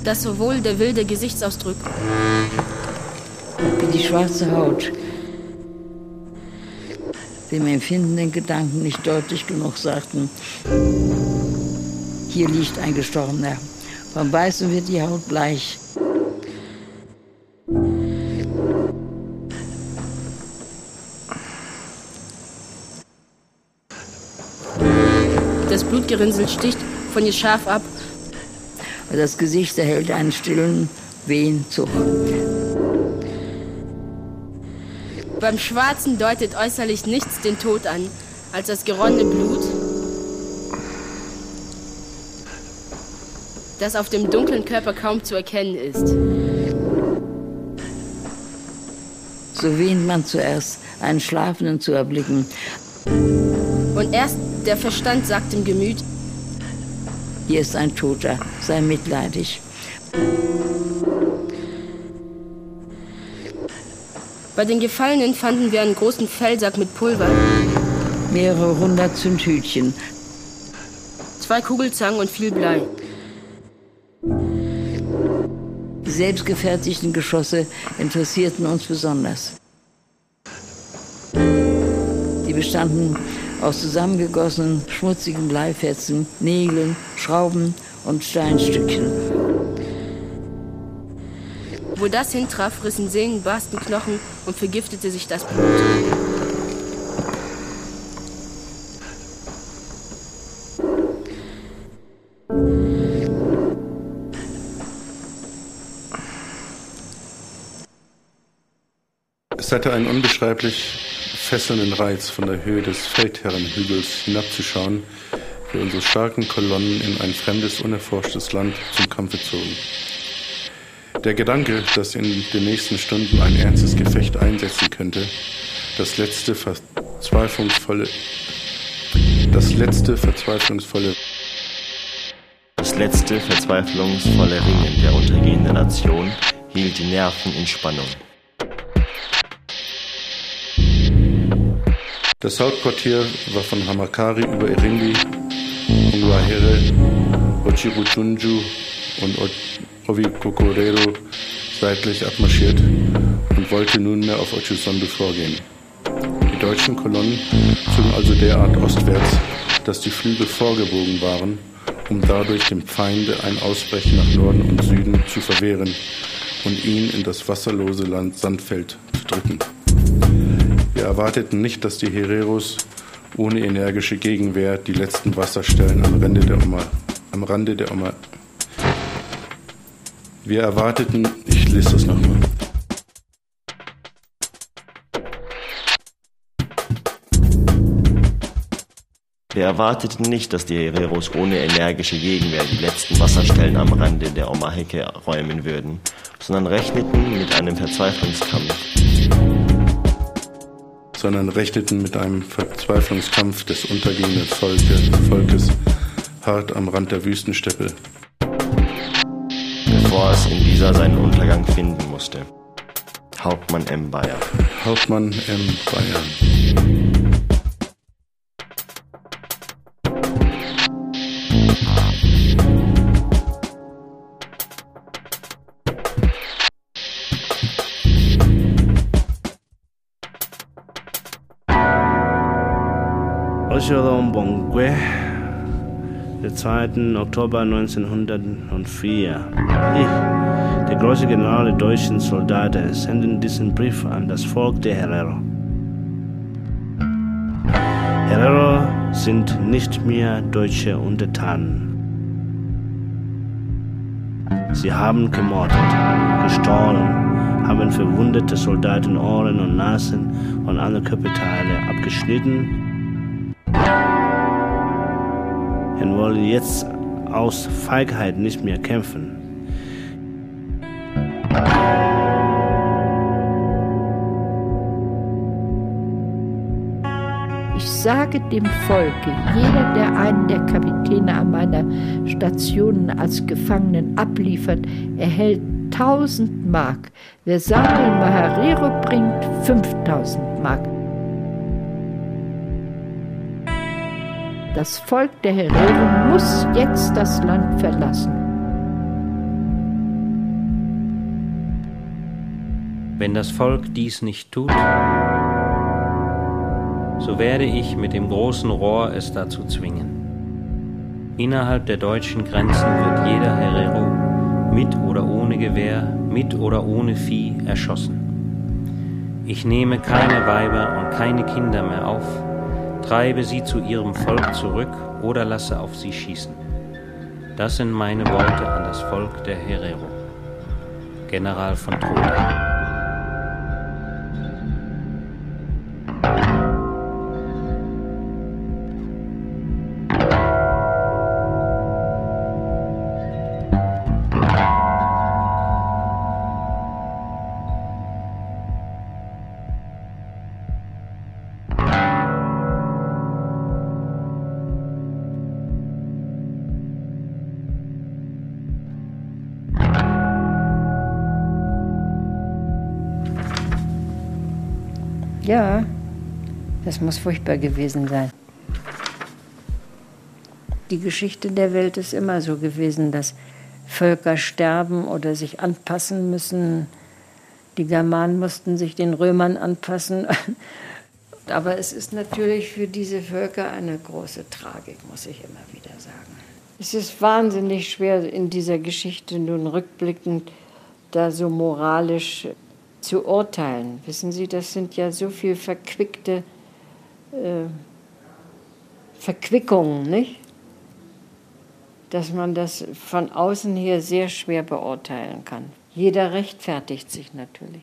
dass sowohl der wilde Gesichtsausdruck wie die schwarze Haut dem empfindenden Gedanken nicht deutlich genug sagten, hier liegt ein Gestorbener. Beim Beißen wird die Haut bleich. Das Blutgerinnsel sticht von ihr scharf ab. Das Gesicht erhält einen stillen Wehenzug. Beim Schwarzen deutet äußerlich nichts den Tod an, als das geronnene Blut, das auf dem dunklen Körper kaum zu erkennen ist. So wähnt man zuerst, einen Schlafenden zu erblicken. Und erst der Verstand sagt dem Gemüt, hier ist ein Toter, sei mitleidig. Bei den Gefallenen fanden wir einen großen Fellsack mit Pulver. Mehrere hundert Zündhütchen. Zwei Kugelzangen und viel Blei. Selbstgefertigten Geschosse interessierten uns besonders. Sie bestanden aus zusammengegossenen, schmutzigen Bleifetzen, Nägeln, Schrauben und Steinstückchen. Wo das hintraf, rissen Sehnen, barsten Knochen und vergiftete sich das Blut. Es hatte einen unbeschreiblich fesselnden Reiz, von der Höhe des Feldherrenhügels hinabzuschauen, wie unsere starken Kolonnen in ein fremdes, unerforschtes Land zum Kampfe zogen. Der Gedanke, dass in den nächsten Stunden ein ernstes Gefecht einsetzen könnte, das letzte verzweiflungsvolle, das letzte verzweiflungsvolle letzte verzweiflungsvolle Ringen der untergehenden Nation hielt die Nerven in Spannung. Das Hauptquartier war von Hamakari über Iringi, Unguahere, Ochiruchunju und Ovikokorero seitlich abmarschiert und wollte nunmehr auf Ochusondo vorgehen. Die deutschen Kolonnen zogen also derart ostwärts, dass die Flügel vorgebogen waren, um dadurch dem Feinde ein Ausbrechen nach Norden und Süden zu verwehren und ihn in das wasserlose Land Sandfeld zu drücken. Wir erwarteten nicht, dass die Hereros ohne energische Gegenwehr die letzten Wasserstellen am Rande der Oma, am Rande der Oma. Wir erwarteten, ich lese das nochmal. Wir erwarteten nicht, dass die Hereros ohne energische Gegenwehr die letzten Wasserstellen am Rande der Omaheke räumen würden, sondern rechneten mit einem Verzweiflungskampf sondern rechneten mit einem Verzweiflungskampf des untergehenden Volke, Volkes hart am Rand der Wüstensteppe. Bevor es in dieser seinen Untergang finden musste. Hauptmann M. Bayer. Hauptmann M. Bayer. Ocheron Bongwe, der 2. Oktober 1904. Ich, der große General der deutschen Soldaten, senden diesen Brief an das Volk der Herero. Herero sind nicht mehr deutsche Untertanen. Sie haben gemordet, gestohlen, haben verwundete Soldaten Ohren und Nasen und andere Körperteile abgeschnitten und wollen jetzt aus Feigheit nicht mehr kämpfen. Ich sage dem Volke, jeder, der einen der Kapitäne an meiner Station als Gefangenen abliefert, erhält 1000 Mark. Wer Samuel Maharero bringt, 5000 Mark. Das Volk der Herero muss jetzt das Land verlassen. Wenn das Volk dies nicht tut, so werde ich mit dem großen Rohr es dazu zwingen. Innerhalb der deutschen Grenzen wird jeder Herero mit oder ohne Gewehr, mit oder ohne Vieh erschossen. Ich nehme keine Weiber und keine Kinder mehr auf, treibe sie zu ihrem Volk zurück oder lasse auf sie schießen. Das sind meine Worte an das Volk der Herero. General von Troda. Ja, das muss furchtbar gewesen sein. Die Geschichte der Welt ist immer so gewesen, dass Völker sterben oder sich anpassen müssen. Die Germanen mussten sich den Römern anpassen. Aber es ist natürlich für diese Völker eine große Tragik, muss ich immer wieder sagen. Es ist wahnsinnig schwer in dieser Geschichte nun rückblickend da so moralisch zu urteilen. Wissen Sie, das sind ja so viel verquickte äh, Verquickungen, nicht? Dass man das von außen her sehr schwer beurteilen kann. Jeder rechtfertigt sich natürlich.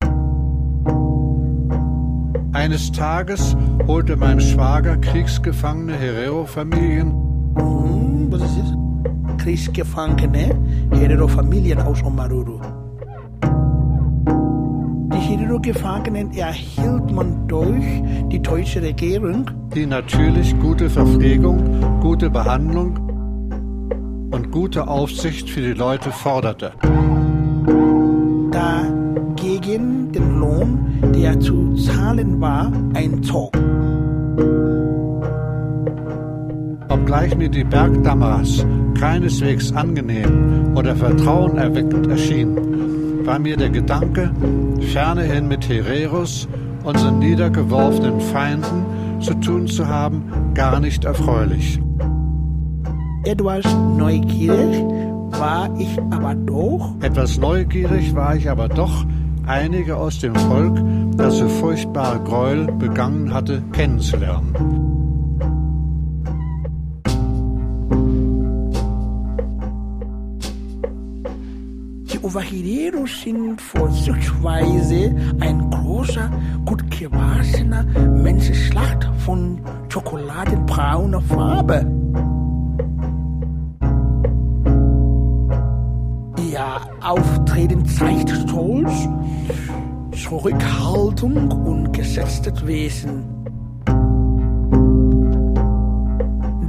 Eines Tages holte mein Schwager kriegsgefangene Herero-Familien. Hm, was ist das? Kriegsgefangene Herero-Familien aus Omaruru. Herero-Gefangenen erhielt man durch die deutsche Regierung, die natürlich gute Verpflegung, gute Behandlung und gute Aufsicht für die Leute forderte. Da gegen den Lohn, der zu zahlen war, einzog. Obgleich mir die Bergdammeras keineswegs angenehm oder vertrauenerweckend erschien, war mir der Gedanke, fernehin mit Hereros, unseren niedergeworfenen Feinden, zu tun zu haben, gar nicht erfreulich. Etwas neugierig war ich aber doch. Etwas neugierig war ich aber doch, einige aus dem Volk, das so furchtbare Gräuel begangen hatte, kennenzulernen. Die Ovahireros sind vorzugsweise ein großer, gut gewaschener Menschenschlacht von schokoladenbrauner Farbe. Ihr Auftreten zeigt Stolz, Zurückhaltung und gesetztes Wesen.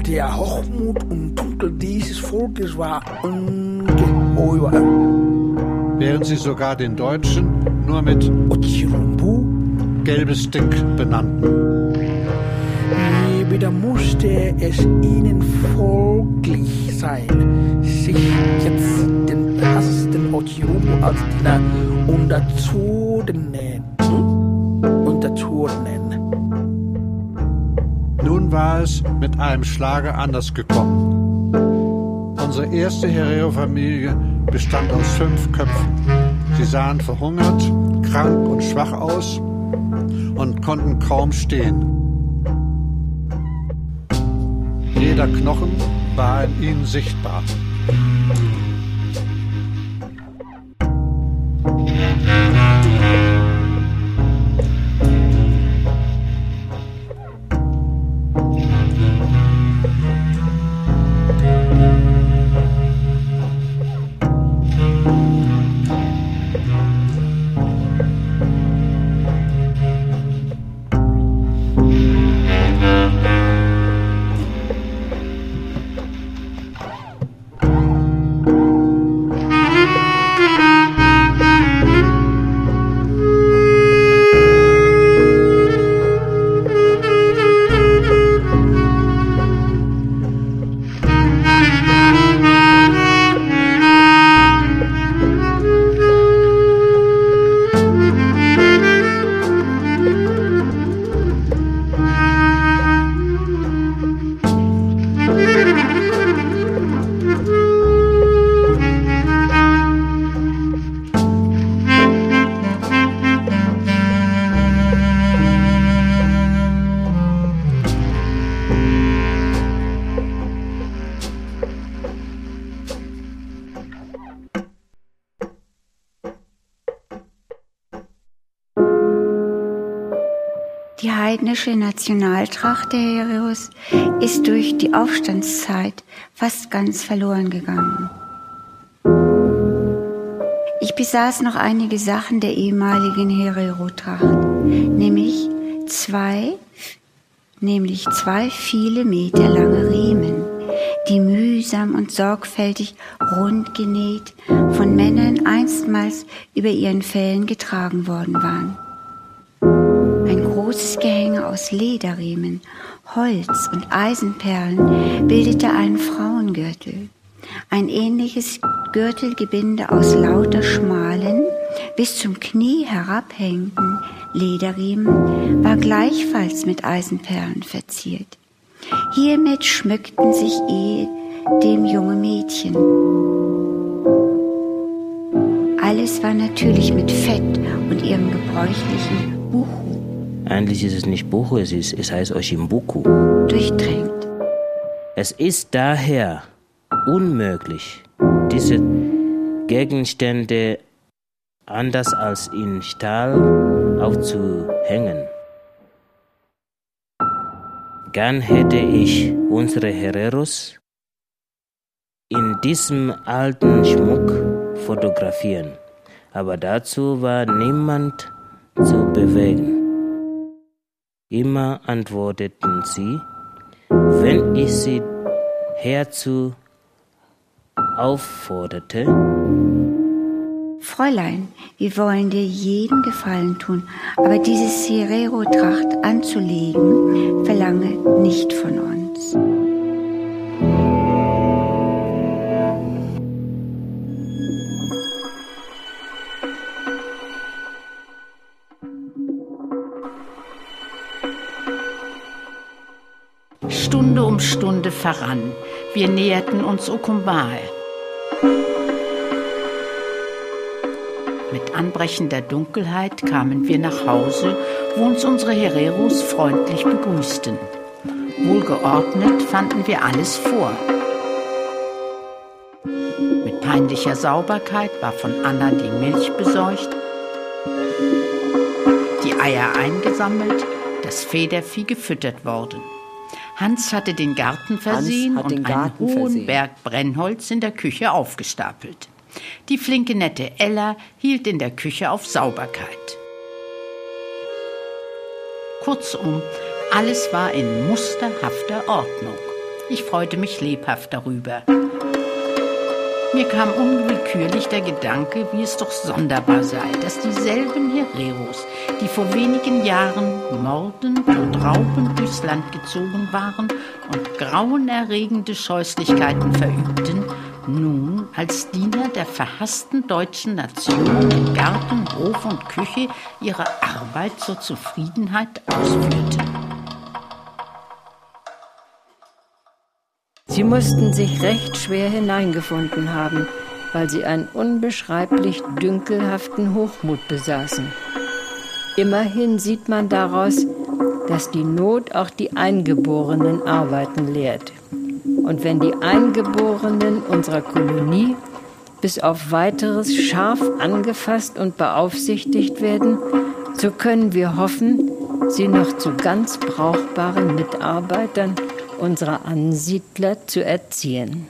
Der Hochmut und Dunkel dieses Volkes war ungeheuer. Während sie sogar den Deutschen nur mit Ochirumbu gelbes Ding benannten. Wieder musste es ihnen folglich sein, sich jetzt den ersten Ochirumbu als Diener unterzuordnen. unterzuordnen. Nun war es mit einem Schlage anders gekommen. Unsere erste Herero-Familie bestand aus fünf Köpfen. Sie sahen verhungert, krank und schwach aus und konnten kaum stehen. Jeder Knochen war in ihnen sichtbar. Heidnische Nationaltracht der Hereros ist durch die Aufstandszeit fast ganz verloren gegangen. Ich besaß noch einige Sachen der ehemaligen Herero-Tracht, nämlich zwei, nämlich zwei viele Meter lange Riemen, die mühsam und sorgfältig rund genäht von Männern einstmals über ihren Fällen getragen worden waren. Ein großes Gehänge aus Lederriemen, Holz und Eisenperlen bildete einen Frauengürtel. Ein ähnliches Gürtelgebinde aus lauter schmalen, bis zum Knie herabhängenden Lederriemen war gleichfalls mit Eisenperlen verziert. Hiermit schmückten sich eh dem junge Mädchen. Alles war natürlich mit Fett und ihrem gebräuchlichen Buchu eigentlich ist es nicht Buchu, es, ist, es heißt Oshimbuku. Durchtränkt. Es ist daher unmöglich, diese Gegenstände anders als in Stahl aufzuhängen. Gern hätte ich unsere Hereros in diesem alten Schmuck fotografieren, aber dazu war niemand zu bewegen. Immer antworteten sie, wenn ich sie herzu aufforderte, Fräulein, wir wollen dir jeden Gefallen tun, aber diese Serero-Tracht anzulegen, verlange nicht von uns. Stunde verrann. Wir näherten uns Okumbae. Mit anbrechender Dunkelheit kamen wir nach Hause, wo uns unsere Hereros freundlich begrüßten. Wohlgeordnet fanden wir alles vor. Mit peinlicher Sauberkeit war von Anna die Milch beseucht, die Eier eingesammelt, das Federvieh gefüttert worden. Hans hatte den Garten versehen und den Garten einen hohen versehen. Berg Brennholz in der Küche aufgestapelt. Die flinke nette Ella hielt in der Küche auf Sauberkeit. Kurzum, alles war in musterhafter Ordnung. Ich freute mich lebhaft darüber. Mir kam unwillkürlich der Gedanke, wie es doch sonderbar sei, dass dieselben Hereros, die vor wenigen Jahren mordend und raubend durchs Land gezogen waren und grauenerregende Scheußlichkeiten verübten, nun als Diener der verhassten deutschen Nation in Garten, Hof und Küche ihre Arbeit zur Zufriedenheit ausführten. Sie mussten sich recht schwer hineingefunden haben, weil sie einen unbeschreiblich dünkelhaften Hochmut besaßen. Immerhin sieht man daraus, dass die Not auch die Eingeborenen arbeiten lehrt. Und wenn die Eingeborenen unserer Kolonie bis auf weiteres scharf angefasst und beaufsichtigt werden, so können wir hoffen, sie noch zu ganz brauchbaren Mitarbeitern unserer Ansiedler zu erziehen.